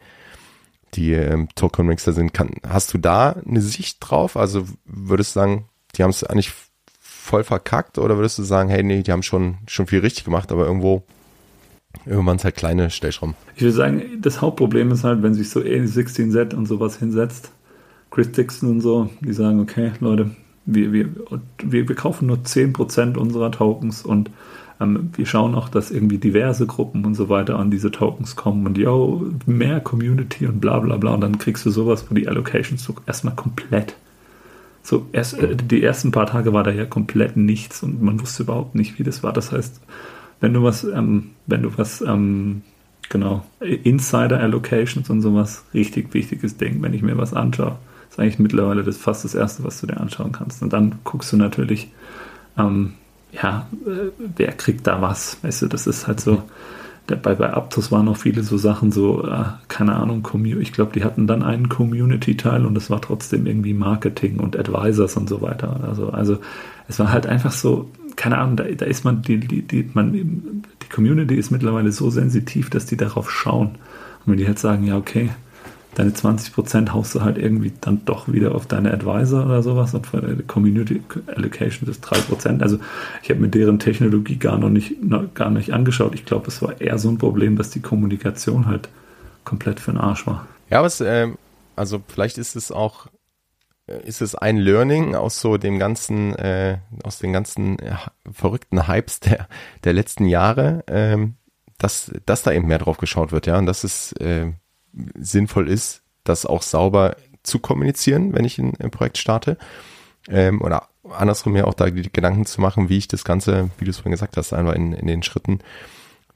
die ähm, Token-Mixer sind. Kann, hast du da eine Sicht drauf? Also würdest du sagen, die haben es eigentlich voll verkackt oder würdest du sagen, hey, nee, die haben schon, schon viel richtig gemacht, aber irgendwo irgendwann halt kleine Stellschrauben. Ich würde sagen, das Hauptproblem ist halt, wenn sich so A16Z und sowas hinsetzt, Chris Dixon und so, die sagen, okay, Leute, wir, wir, wir, wir kaufen nur 10% unserer Tokens und ähm, wir schauen auch, dass irgendwie diverse Gruppen und so weiter an diese Tokens kommen und yo, mehr Community und bla bla bla und dann kriegst du sowas, wo die Allocations so erstmal komplett so erst, äh, die ersten paar Tage war da ja komplett nichts und man wusste überhaupt nicht, wie das war. Das heißt, wenn du was, ähm, wenn du was, ähm, genau, Insider Allocations und sowas, richtig wichtiges Ding, wenn ich mir was anschaue. Ist eigentlich mittlerweile das fast das Erste, was du dir anschauen kannst. Und dann guckst du natürlich, ähm, ja, äh, wer kriegt da was? Weißt du, das ist halt so. Bei, bei Aptos waren noch viele so Sachen, so, äh, keine Ahnung, ich glaube, die hatten dann einen Community-Teil und es war trotzdem irgendwie Marketing und Advisors und so weiter. Also, also es war halt einfach so, keine Ahnung, da, da ist man, die, die, die, man, die Community ist mittlerweile so sensitiv, dass die darauf schauen. Und wenn die halt sagen, ja, okay, deine 20% haust du halt irgendwie dann doch wieder auf deine Advisor oder sowas und für die Community Allocation ist 3%. Also ich habe mir deren Technologie gar noch nicht, noch, gar nicht angeschaut. Ich glaube, es war eher so ein Problem, dass die Kommunikation halt komplett für den Arsch war. Ja, aber es, äh, also vielleicht ist es auch ist es ein Learning aus so dem ganzen, äh, aus den ganzen äh, verrückten Hypes der, der letzten Jahre, ähm, dass, dass da eben mehr drauf geschaut wird, ja, und dass es äh, sinnvoll ist, das auch sauber zu kommunizieren, wenn ich ein, ein Projekt starte. Ähm, oder andersrum mir auch da die Gedanken zu machen, wie ich das Ganze, wie du es vorhin gesagt hast, einfach in, in den Schritten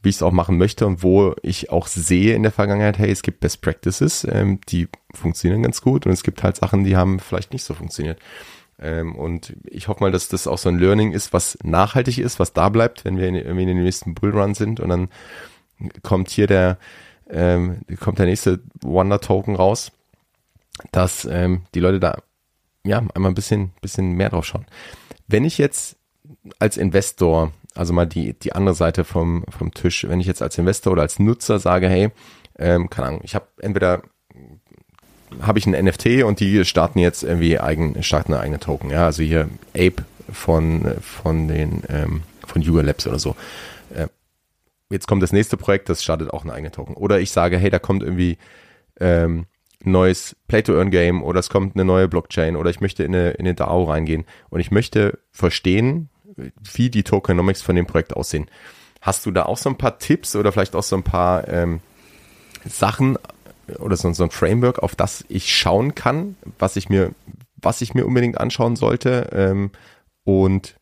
wie ich es auch machen möchte und wo ich auch sehe in der Vergangenheit, hey, es gibt Best Practices, ähm, die funktionieren ganz gut und es gibt halt Sachen, die haben vielleicht nicht so funktioniert. Ähm, und ich hoffe mal, dass das auch so ein Learning ist, was nachhaltig ist, was da bleibt, wenn wir in, in den nächsten Bullrun sind und dann kommt hier der, ähm, kommt der nächste Wonder Token raus, dass ähm, die Leute da ja einmal ein bisschen, bisschen mehr drauf schauen. Wenn ich jetzt als Investor also mal die, die andere Seite vom, vom Tisch. Wenn ich jetzt als Investor oder als Nutzer sage, hey, ähm, keine Ahnung, ich habe entweder habe ich ein NFT und die starten jetzt irgendwie eigen, starten eine eigene Token. Ja, also hier Ape von, von den, ähm, von Yuga Labs oder so. Äh, jetzt kommt das nächste Projekt, das startet auch eine eigene Token. Oder ich sage, hey, da kommt irgendwie ähm, neues Play-to-Earn-Game oder es kommt eine neue Blockchain oder ich möchte in eine, in eine DAO reingehen und ich möchte verstehen, wie die Tokenomics von dem Projekt aussehen. Hast du da auch so ein paar Tipps oder vielleicht auch so ein paar ähm, Sachen oder so, so ein Framework, auf das ich schauen kann, was ich mir, was ich mir unbedingt anschauen sollte ähm, und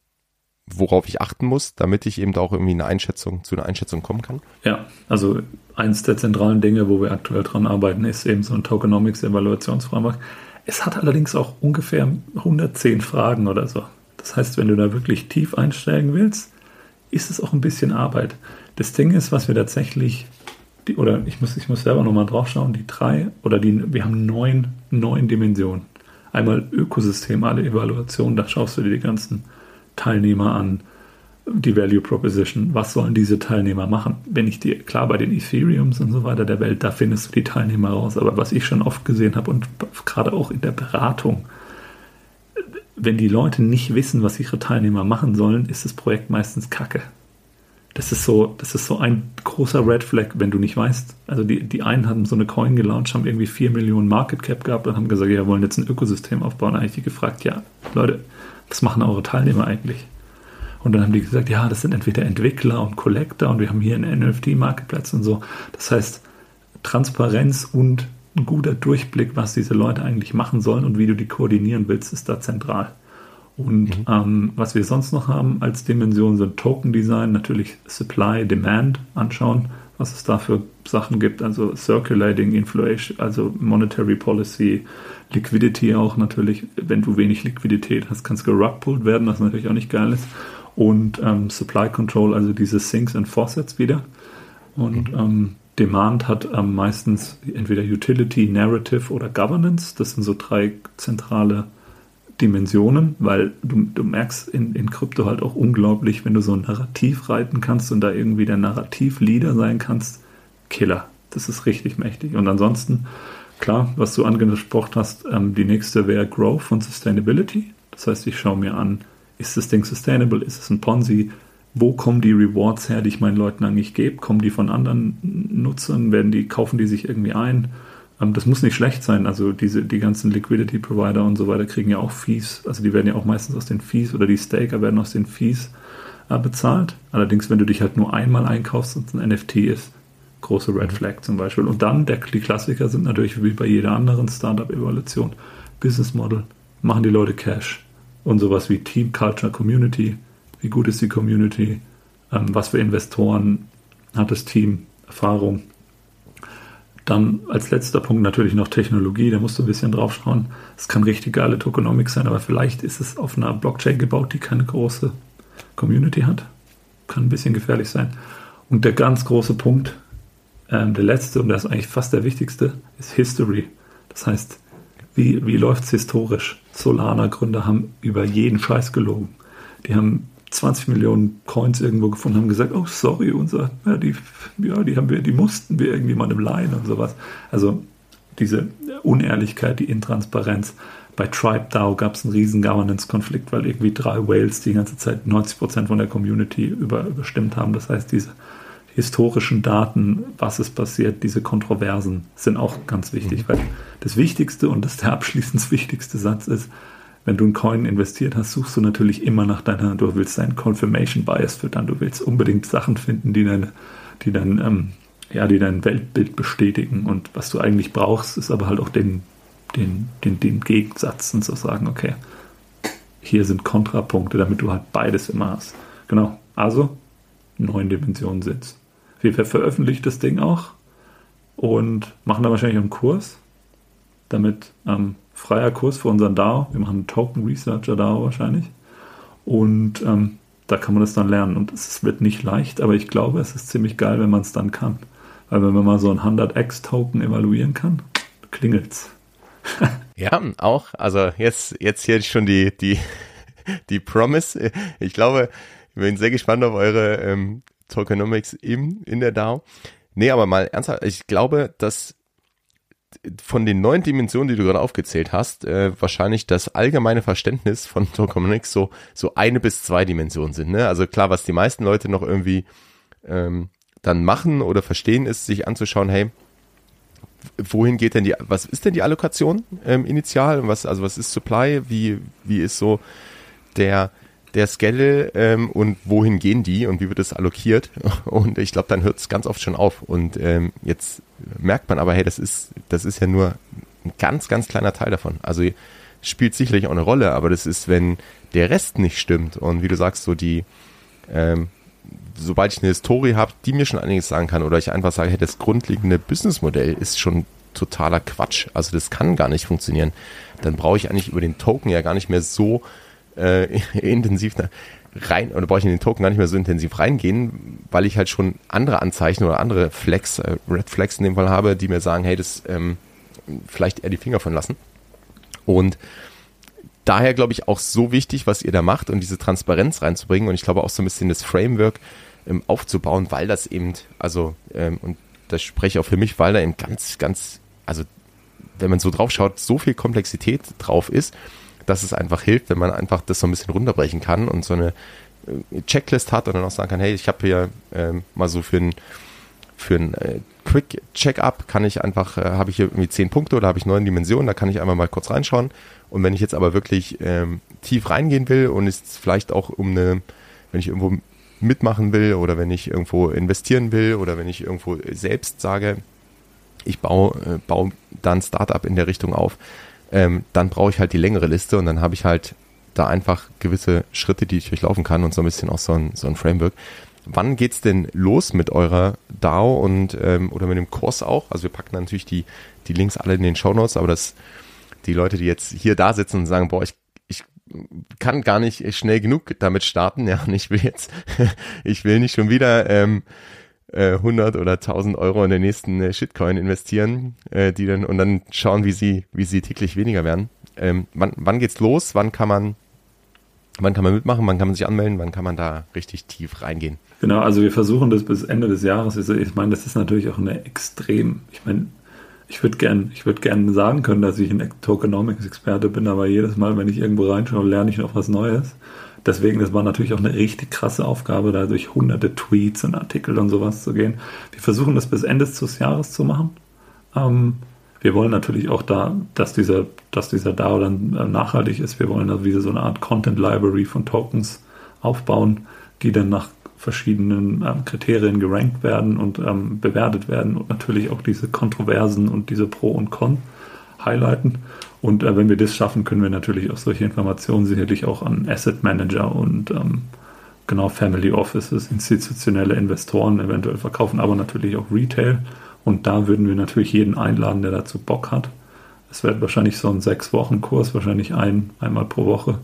worauf ich achten muss, damit ich eben auch irgendwie eine Einschätzung zu einer Einschätzung kommen kann? Ja, also eins der zentralen Dinge, wo wir aktuell dran arbeiten, ist eben so ein Tokenomics Evaluationsframework. Es hat allerdings auch ungefähr 110 Fragen oder so. Das heißt, wenn du da wirklich tief einsteigen willst, ist es auch ein bisschen Arbeit. Das Ding ist, was wir tatsächlich, die, oder ich muss, ich muss selber nochmal drauf schauen, die drei, oder die, wir haben neun, neun Dimensionen. Einmal Ökosystem, alle Evaluationen, da schaust du dir die ganzen Teilnehmer an, die Value Proposition, was sollen diese Teilnehmer machen? Wenn ich dir, klar, bei den Ethereums und so weiter der Welt, da findest du die Teilnehmer raus, aber was ich schon oft gesehen habe und gerade auch in der Beratung, wenn die Leute nicht wissen, was ihre Teilnehmer machen sollen, ist das Projekt meistens kacke. Das ist so, das ist so ein großer Red Flag, wenn du nicht weißt. Also die, die einen haben so eine Coin gelauncht, haben irgendwie 4 Millionen Market Cap gehabt und haben gesagt, ja, wollen jetzt ein Ökosystem aufbauen. Da habe ich die gefragt, ja, Leute, was machen eure Teilnehmer eigentlich? Und dann haben die gesagt, ja, das sind entweder Entwickler und Collector und wir haben hier einen NFT-Marketplatz und so. Das heißt, Transparenz und ein guter Durchblick, was diese Leute eigentlich machen sollen und wie du die koordinieren willst, ist da zentral. Und mhm. ähm, was wir sonst noch haben als Dimension sind Token Design, natürlich Supply, Demand anschauen, was es da für Sachen gibt, also Circulating Inflation, also Monetary Policy, Liquidity auch natürlich. Wenn du wenig Liquidität hast, kannst du gerugpulled werden, was natürlich auch nicht geil ist. Und ähm, Supply Control, also diese Sinks and Faucets wieder. Und mhm. ähm, Demand hat ähm, meistens entweder Utility, Narrative oder Governance. Das sind so drei zentrale Dimensionen, weil du, du merkst in, in Krypto halt auch unglaublich, wenn du so ein Narrativ reiten kannst und da irgendwie der Narrativleader sein kannst, Killer. Das ist richtig mächtig. Und ansonsten, klar, was du angesprochen hast, ähm, die nächste wäre Growth und Sustainability. Das heißt, ich schaue mir an, ist das Ding sustainable, ist es ein Ponzi, wo kommen die Rewards her, die ich meinen Leuten eigentlich gebe? Kommen die von anderen Nutzern? Werden die, kaufen die sich irgendwie ein? Ähm, das muss nicht schlecht sein. Also diese, die ganzen Liquidity Provider und so weiter kriegen ja auch Fees. Also die werden ja auch meistens aus den Fees oder die Staker werden aus den Fees äh, bezahlt. Allerdings, wenn du dich halt nur einmal einkaufst und ein NFT ist, große Red Flag zum Beispiel. Und dann, der, die Klassiker sind natürlich wie bei jeder anderen Startup-Evaluation. Business Model, machen die Leute Cash und sowas wie Team Culture, Community, wie gut ist die Community, ähm, was für Investoren hat das Team, Erfahrung. Dann als letzter Punkt natürlich noch Technologie, da musst du ein bisschen drauf schauen. Es kann richtig geile Tokenomics sein, aber vielleicht ist es auf einer Blockchain gebaut, die keine große Community hat. Kann ein bisschen gefährlich sein. Und der ganz große Punkt, ähm, der letzte und der ist eigentlich fast der wichtigste, ist History. Das heißt, wie, wie läuft es historisch? Solana-Gründer haben über jeden Scheiß gelogen. Die haben 20 Millionen Coins irgendwo gefunden, haben gesagt, oh sorry, unser, ja, die, ja, die haben wir, die mussten wir irgendjemandem leihen und sowas. Also diese Unehrlichkeit, die Intransparenz. Bei TribeDAO gab es einen riesen Governance-Konflikt, weil irgendwie drei Whales die ganze Zeit 90% von der Community über, überstimmt haben. Das heißt, diese historischen Daten, was ist passiert, diese Kontroversen sind auch ganz wichtig, mhm. weil das Wichtigste und das der abschließend wichtigste Satz ist, wenn du einen Coin investiert hast, suchst du natürlich immer nach deiner, du willst deinen Confirmation Bias füttern, du willst unbedingt Sachen finden, die deine, die dann, ähm, ja, die dein Weltbild bestätigen. Und was du eigentlich brauchst, ist aber halt auch den, den, den, den Gegensatz und zu sagen, okay, hier sind Kontrapunkte, damit du halt beides immer hast. Genau. Also, neun Dimensionen sitzt. Wir veröffentlichen das Ding auch und machen da wahrscheinlich einen Kurs, damit ähm, freier Kurs für unseren DAO. Wir machen einen Token Researcher DAO wahrscheinlich. Und ähm, da kann man das dann lernen. Und es wird nicht leicht, aber ich glaube, es ist ziemlich geil, wenn man es dann kann. Weil wenn man mal so ein 100x-Token evaluieren kann, klingelt's. [LAUGHS] ja, auch. Also jetzt, jetzt hier schon die, die, die Promise. Ich glaube, ich bin sehr gespannt auf eure ähm, Tokenomics im, in der DAO. Nee, aber mal ernsthaft, ich glaube, dass von den neun Dimensionen, die du gerade aufgezählt hast, äh, wahrscheinlich das allgemeine Verständnis von [LAUGHS] Tokenomics so, so eine bis zwei Dimensionen sind. Ne? Also klar, was die meisten Leute noch irgendwie ähm, dann machen oder verstehen, ist sich anzuschauen, hey, wohin geht denn die, was ist denn die Allokation ähm, initial? Was, also was ist Supply? Wie, wie ist so der, der Schedule ähm, und wohin gehen die und wie wird es allokiert? [LAUGHS] Und ich glaube, dann hört es ganz oft schon auf. Und ähm, jetzt merkt man aber, hey, das ist, das ist ja nur ein ganz, ganz kleiner Teil davon. Also spielt sicherlich auch eine Rolle, aber das ist, wenn der Rest nicht stimmt und wie du sagst, so die, ähm, sobald ich eine Historie habe, die mir schon einiges sagen kann, oder ich einfach sage, hey, das grundlegende Businessmodell ist schon totaler Quatsch. Also das kann gar nicht funktionieren. Dann brauche ich eigentlich über den Token ja gar nicht mehr so äh, [LAUGHS] intensiv rein, oder brauche ich in den Token gar nicht mehr so intensiv reingehen, weil ich halt schon andere Anzeichen oder andere Flags, äh, Red Flags in dem Fall habe, die mir sagen, hey, das ähm, vielleicht eher die Finger von lassen. Und daher glaube ich auch so wichtig, was ihr da macht und diese Transparenz reinzubringen und ich glaube auch so ein bisschen das Framework ähm, aufzubauen, weil das eben, also, ähm, und das spreche auch für mich, weil da eben ganz, ganz, also wenn man so drauf schaut, so viel Komplexität drauf ist dass es einfach hilft, wenn man einfach das so ein bisschen runterbrechen kann und so eine äh, Checklist hat und dann auch sagen kann, hey, ich habe hier ähm, mal so für ein für ein äh, Quick Check-up kann ich einfach, äh, habe ich hier irgendwie zehn Punkte oder habe ich neun Dimensionen, da kann ich einfach mal kurz reinschauen. Und wenn ich jetzt aber wirklich ähm, tief reingehen will und es vielleicht auch um eine, wenn ich irgendwo mitmachen will oder wenn ich irgendwo investieren will oder wenn ich irgendwo selbst sage, ich baue, äh, baue dann Startup in der Richtung auf, ähm, dann brauche ich halt die längere Liste und dann habe ich halt da einfach gewisse Schritte, die ich durchlaufen kann und so ein bisschen auch so ein, so ein Framework. Wann geht's denn los mit eurer DAO und ähm, oder mit dem Kurs auch? Also wir packen natürlich die, die Links alle in den Show Notes, aber das die Leute, die jetzt hier da sitzen und sagen, boah, ich, ich kann gar nicht schnell genug damit starten, ja, und ich will jetzt, [LAUGHS] ich will nicht schon wieder ähm, 100 äh, oder 1000 Euro in den nächsten äh, Shitcoin investieren, äh, die dann und dann schauen, wie sie, wie sie täglich weniger werden. Ähm, wann, wann geht's los? Wann kann man, wann kann man mitmachen? Wann kann man sich anmelden? Wann kann man da richtig tief reingehen? Genau, also wir versuchen das bis Ende des Jahres. Also ich meine, das ist natürlich auch eine extrem, ich meine, ich würde gern, ich gern sagen können, dass ich ein Tokenomics-Experte bin, aber jedes Mal, wenn ich irgendwo reinschaue, lerne ich noch was Neues. Deswegen, das war natürlich auch eine richtig krasse Aufgabe, da durch hunderte Tweets und Artikel und sowas zu gehen. Wir versuchen das bis Ende des Jahres zu machen. Ähm, wir wollen natürlich auch da, dass dieser, dass dieser DAO dann äh, nachhaltig ist. Wir wollen also wieder so eine Art Content Library von Tokens aufbauen, die dann nach verschiedenen ähm, Kriterien gerankt werden und ähm, bewertet werden und natürlich auch diese Kontroversen und diese Pro und Con highlighten. Und äh, wenn wir das schaffen, können wir natürlich auch solche Informationen sicherlich auch an Asset Manager und ähm, genau Family Offices, institutionelle Investoren eventuell verkaufen, aber natürlich auch Retail. Und da würden wir natürlich jeden einladen, der dazu Bock hat. Es wird wahrscheinlich so ein sechs Wochen Kurs, wahrscheinlich ein, einmal pro Woche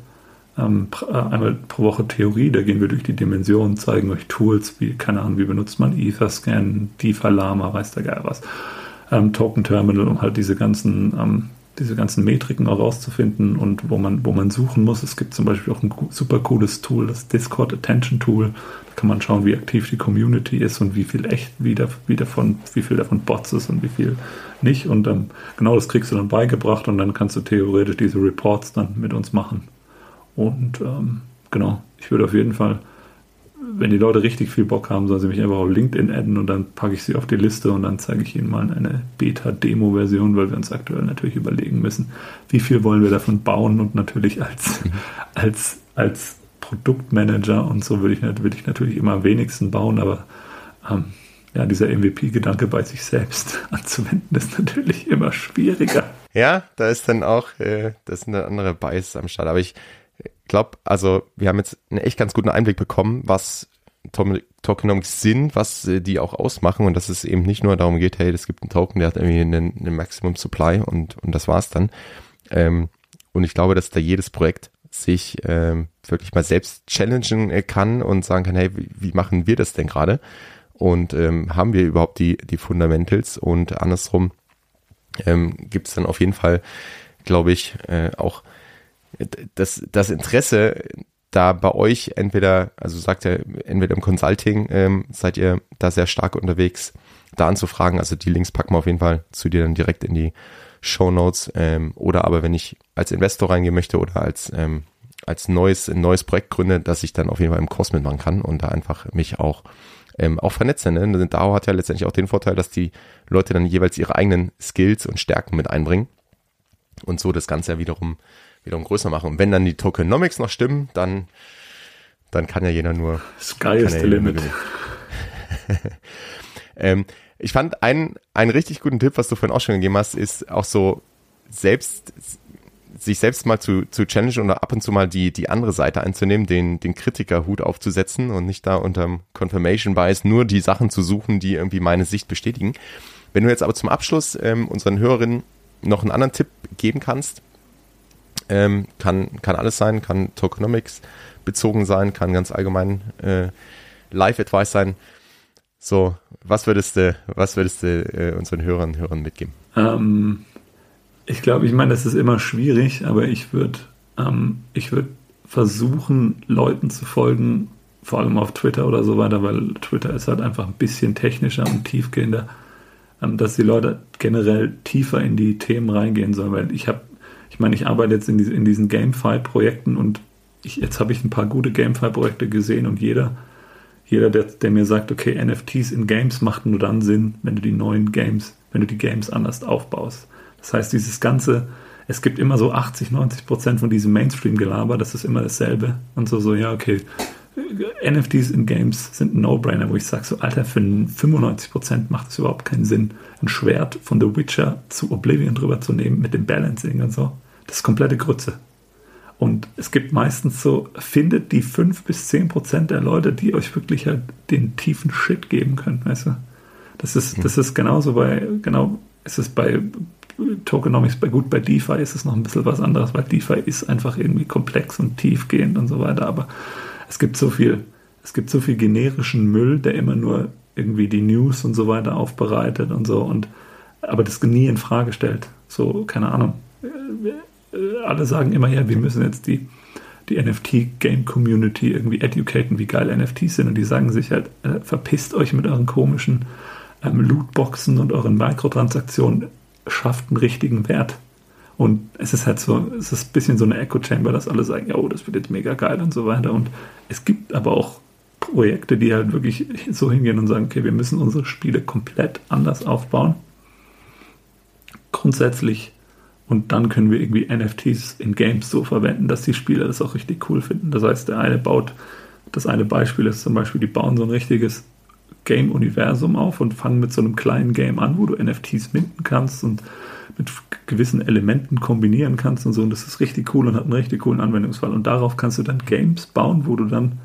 ähm, äh, einmal pro Woche Theorie, da gehen wir durch die Dimensionen, zeigen euch Tools, wie, keine Ahnung, wie benutzt man Etherscan, DeFi Lama, weiß der Geil was, ähm, Token Terminal, um halt diese ganzen, ähm, diese ganzen Metriken auch rauszufinden und wo man, wo man suchen muss. Es gibt zum Beispiel auch ein super cooles Tool, das Discord Attention Tool. Da kann man schauen, wie aktiv die Community ist und wie viel echt, wie, da, wie, davon, wie viel davon Bots ist und wie viel nicht. Und ähm, genau das kriegst du dann beigebracht und dann kannst du theoretisch diese Reports dann mit uns machen. Und ähm, genau, ich würde auf jeden Fall, wenn die Leute richtig viel Bock haben, sollen sie mich einfach auf LinkedIn adden und dann packe ich sie auf die Liste und dann zeige ich ihnen mal eine Beta-Demo-Version, weil wir uns aktuell natürlich überlegen müssen, wie viel wollen wir davon bauen und natürlich als, mhm. als, als Produktmanager und so würde ich, würde ich natürlich immer am wenigsten bauen, aber ähm, ja, dieser MVP-Gedanke bei sich selbst [LAUGHS] anzuwenden, ist natürlich immer schwieriger. Ja, da ist dann auch, äh, das sind dann andere Bias am Start. Aber ich glaube, also wir haben jetzt einen echt ganz guten Einblick bekommen, was Tokenomics sind, was äh, die auch ausmachen und dass es eben nicht nur darum geht, hey, es gibt einen Token, der hat irgendwie einen, einen Maximum Supply und, und das war's dann. Ähm, und ich glaube, dass da jedes Projekt sich ähm, wirklich mal selbst challengen äh, kann und sagen kann, hey, wie, wie machen wir das denn gerade? Und ähm, haben wir überhaupt die, die Fundamentals? Und andersrum ähm, gibt es dann auf jeden Fall, glaube ich, äh, auch das, das Interesse da bei euch entweder, also sagt er, entweder im Consulting ähm, seid ihr da sehr stark unterwegs, da anzufragen. Also die Links packen wir auf jeden Fall zu dir dann direkt in die Show Notes. Ähm, oder aber wenn ich als Investor reingehen möchte oder als ähm, als neues ein neues Projekt gründe, dass ich dann auf jeden Fall im Kurs mitmachen kann und da einfach mich auch ähm, auch vernetze. Ne? DAO hat ja letztendlich auch den Vorteil, dass die Leute dann jeweils ihre eigenen Skills und Stärken mit einbringen und so das Ganze ja wiederum wiederum größer machen. Und wenn dann die Tokenomics noch stimmen, dann, dann kann ja jeder nur. Sky is the limit. [LAUGHS] ähm, ich fand einen, einen richtig guten Tipp, was du vorhin auch schon gegeben hast, ist auch so selbst, sich selbst mal zu, zu challengen oder ab und zu mal die, die andere Seite einzunehmen, den, den Kritikerhut aufzusetzen und nicht da unterm Confirmation Bias nur die Sachen zu suchen, die irgendwie meine Sicht bestätigen. Wenn du jetzt aber zum Abschluss ähm, unseren Hörerinnen noch einen anderen Tipp geben kannst, ähm, kann, kann alles sein, kann Tokenomics bezogen sein, kann ganz allgemein äh, Live-Advice sein. So, was würdest du, was würdest du äh, unseren Hörern und Hörern mitgeben? Ähm, ich glaube, ich meine, das ist immer schwierig, aber ich würde ähm, ich würde versuchen, Leuten zu folgen, vor allem auf Twitter oder so weiter, weil Twitter ist halt einfach ein bisschen technischer und tiefgehender, ähm, dass die Leute generell tiefer in die Themen reingehen sollen, weil ich habe ich meine, ich arbeite jetzt in, die, in diesen GameFi-Projekten und ich, jetzt habe ich ein paar gute GameFi-Projekte gesehen und jeder, jeder der, der mir sagt, okay, NFTs in Games macht nur dann Sinn, wenn du die neuen Games, wenn du die Games anders aufbaust. Das heißt, dieses ganze, es gibt immer so 80, 90 Prozent von diesem Mainstream-Gelaber, das ist immer dasselbe. Und so, so, ja, okay, NFTs in Games sind ein No-Brainer, wo ich sage, so Alter, für 95% macht es überhaupt keinen Sinn, ein Schwert von The Witcher zu Oblivion drüber zu nehmen mit dem Balancing und so. Das ist komplette Grütze. Und es gibt meistens so, findet die 5 bis 10 Prozent der Leute, die euch wirklich halt den tiefen Shit geben können, weißt du? Das ist, das ist genauso bei, genau, ist es bei Tokenomics, bei gut, bei DeFi ist es noch ein bisschen was anderes, weil DeFi ist einfach irgendwie komplex und tiefgehend und so weiter, aber es gibt so viel, es gibt so viel generischen Müll, der immer nur irgendwie die News und so weiter aufbereitet und so und aber das nie in Frage stellt. So, keine Ahnung alle sagen immer, ja, wir müssen jetzt die, die NFT-Game-Community irgendwie educaten, wie geil NFTs sind. Und die sagen sich halt, äh, verpisst euch mit euren komischen ähm, Lootboxen und euren Mikrotransaktionen, schafft einen richtigen Wert. Und es ist halt so, es ist ein bisschen so eine Echo-Chamber, dass alle sagen, ja, oh, das wird jetzt mega geil und so weiter. Und es gibt aber auch Projekte, die halt wirklich so hingehen und sagen, okay, wir müssen unsere Spiele komplett anders aufbauen. Grundsätzlich. Und dann können wir irgendwie NFTs in Games so verwenden, dass die Spieler das auch richtig cool finden. Das heißt, der eine baut, das eine Beispiel ist zum Beispiel, die bauen so ein richtiges Game-Universum auf und fangen mit so einem kleinen Game an, wo du NFTs minden kannst und mit gewissen Elementen kombinieren kannst und so. Und das ist richtig cool und hat einen richtig coolen Anwendungsfall. Und darauf kannst du dann Games bauen, wo du dann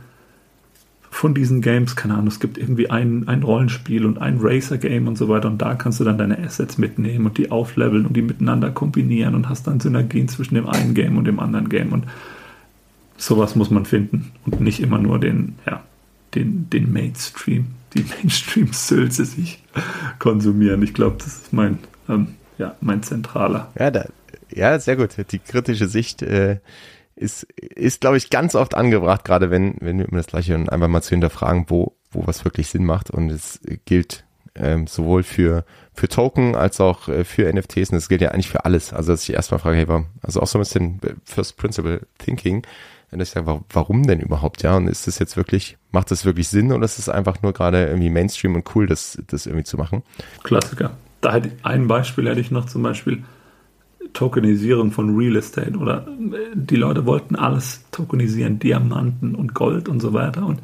von diesen Games, keine Ahnung, es gibt irgendwie ein, ein Rollenspiel und ein Racer-Game und so weiter und da kannst du dann deine Assets mitnehmen und die aufleveln und die miteinander kombinieren und hast dann Synergien zwischen dem einen Game und dem anderen Game und sowas muss man finden und nicht immer nur den, ja, den, den Mainstream, die Mainstream-Sülze sich konsumieren. Ich glaube, das ist mein, ähm, ja, mein zentraler. Ja, da, ja, sehr gut. Die kritische Sicht äh, ist, ist glaube ich, ganz oft angebracht, gerade wenn, wenn wir immer das Gleiche und einfach mal zu hinterfragen, wo, wo was wirklich Sinn macht. Und es gilt ähm, sowohl für, für Token als auch äh, für NFTs und das gilt ja eigentlich für alles. Also, dass ich erstmal frage, hey, warum, also auch so ein bisschen First Principle Thinking, dass ich sage, warum denn überhaupt, ja? Und ist das jetzt wirklich, macht das wirklich Sinn oder ist es einfach nur gerade irgendwie Mainstream und cool, das, das irgendwie zu machen? Klassiker. Da hätte ein Beispiel hätte ich noch zum Beispiel, Tokenisierung von Real Estate oder äh, die Leute wollten alles tokenisieren, Diamanten und Gold und so weiter. Und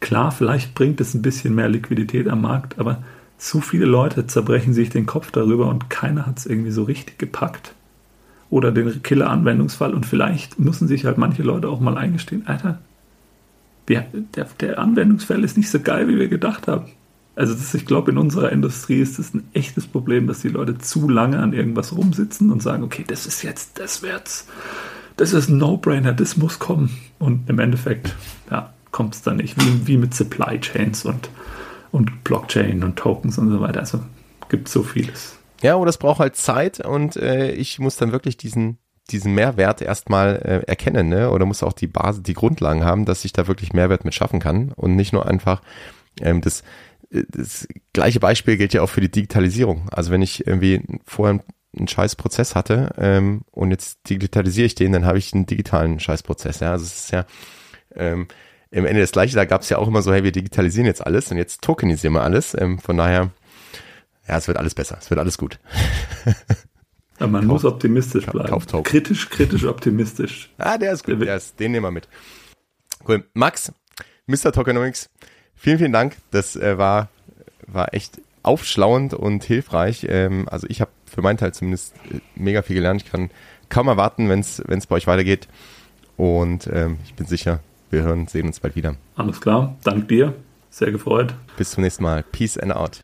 klar, vielleicht bringt es ein bisschen mehr Liquidität am Markt, aber zu viele Leute zerbrechen sich den Kopf darüber und keiner hat es irgendwie so richtig gepackt. Oder den Killer-Anwendungsfall und vielleicht müssen sich halt manche Leute auch mal eingestehen, Alter, der, der Anwendungsfall ist nicht so geil, wie wir gedacht haben. Also das, ich glaube, in unserer Industrie ist es ein echtes Problem, dass die Leute zu lange an irgendwas rumsitzen und sagen, okay, das ist jetzt, das wird's, das ist ein No-Brainer, das muss kommen. Und im Endeffekt, ja, kommt es dann nicht. Wie, wie mit Supply Chains und, und Blockchain und Tokens und so weiter. Also gibt so vieles. Ja, oder es braucht halt Zeit und äh, ich muss dann wirklich diesen diesen Mehrwert erstmal äh, erkennen, ne? Oder muss auch die Basis, die Grundlagen haben, dass ich da wirklich Mehrwert mit schaffen kann und nicht nur einfach ähm, das das gleiche Beispiel gilt ja auch für die Digitalisierung. Also wenn ich irgendwie vorher einen Scheißprozess hatte ähm, und jetzt digitalisiere ich den, dann habe ich einen digitalen Scheißprozess. Ja? Also es ist ja ähm, im Ende das Gleiche, da gab es ja auch immer so, hey, wir digitalisieren jetzt alles und jetzt tokenisieren wir alles. Ähm, von daher, ja, es wird alles besser, es wird alles gut. [LAUGHS] Aber man kauf, muss optimistisch bleiben. Kauf, kauf kritisch, kritisch, [LAUGHS] optimistisch. Ah, der ist gut, der ist, den nehmen wir mit. Cool. Max, Mr. Tokenomics, Vielen, vielen Dank. Das äh, war, war echt aufschlauend und hilfreich. Ähm, also ich habe für meinen Teil zumindest äh, mega viel gelernt. Ich kann kaum erwarten, wenn es bei euch weitergeht. Und ähm, ich bin sicher, wir hören, sehen uns bald wieder. Alles klar. Dank dir. Sehr gefreut. Bis zum nächsten Mal. Peace and out.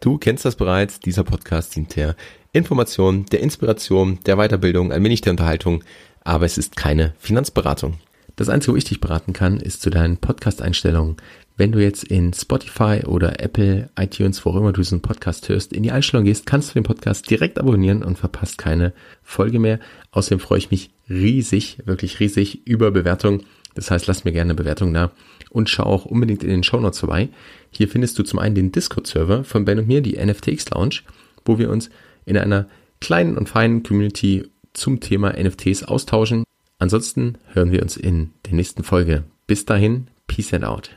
Du kennst das bereits. Dieser Podcast dient der Information, der Inspiration, der Weiterbildung, ein wenig der Unterhaltung. Aber es ist keine Finanzberatung. Das Einzige, wo ich dich beraten kann, ist zu deinen Podcast-Einstellungen. Wenn du jetzt in Spotify oder Apple, iTunes, wo auch immer du diesen Podcast hörst, in die Einstellung gehst, kannst du den Podcast direkt abonnieren und verpasst keine Folge mehr. Außerdem freue ich mich riesig, wirklich riesig über Bewertungen. Das heißt, lass mir gerne eine Bewertung da und schau auch unbedingt in den Show Notes vorbei. Hier findest du zum einen den Discord-Server von Ben und mir, die NFTX Lounge, wo wir uns in einer kleinen und feinen Community zum Thema NFTs austauschen. Ansonsten hören wir uns in der nächsten Folge. Bis dahin, Peace and out.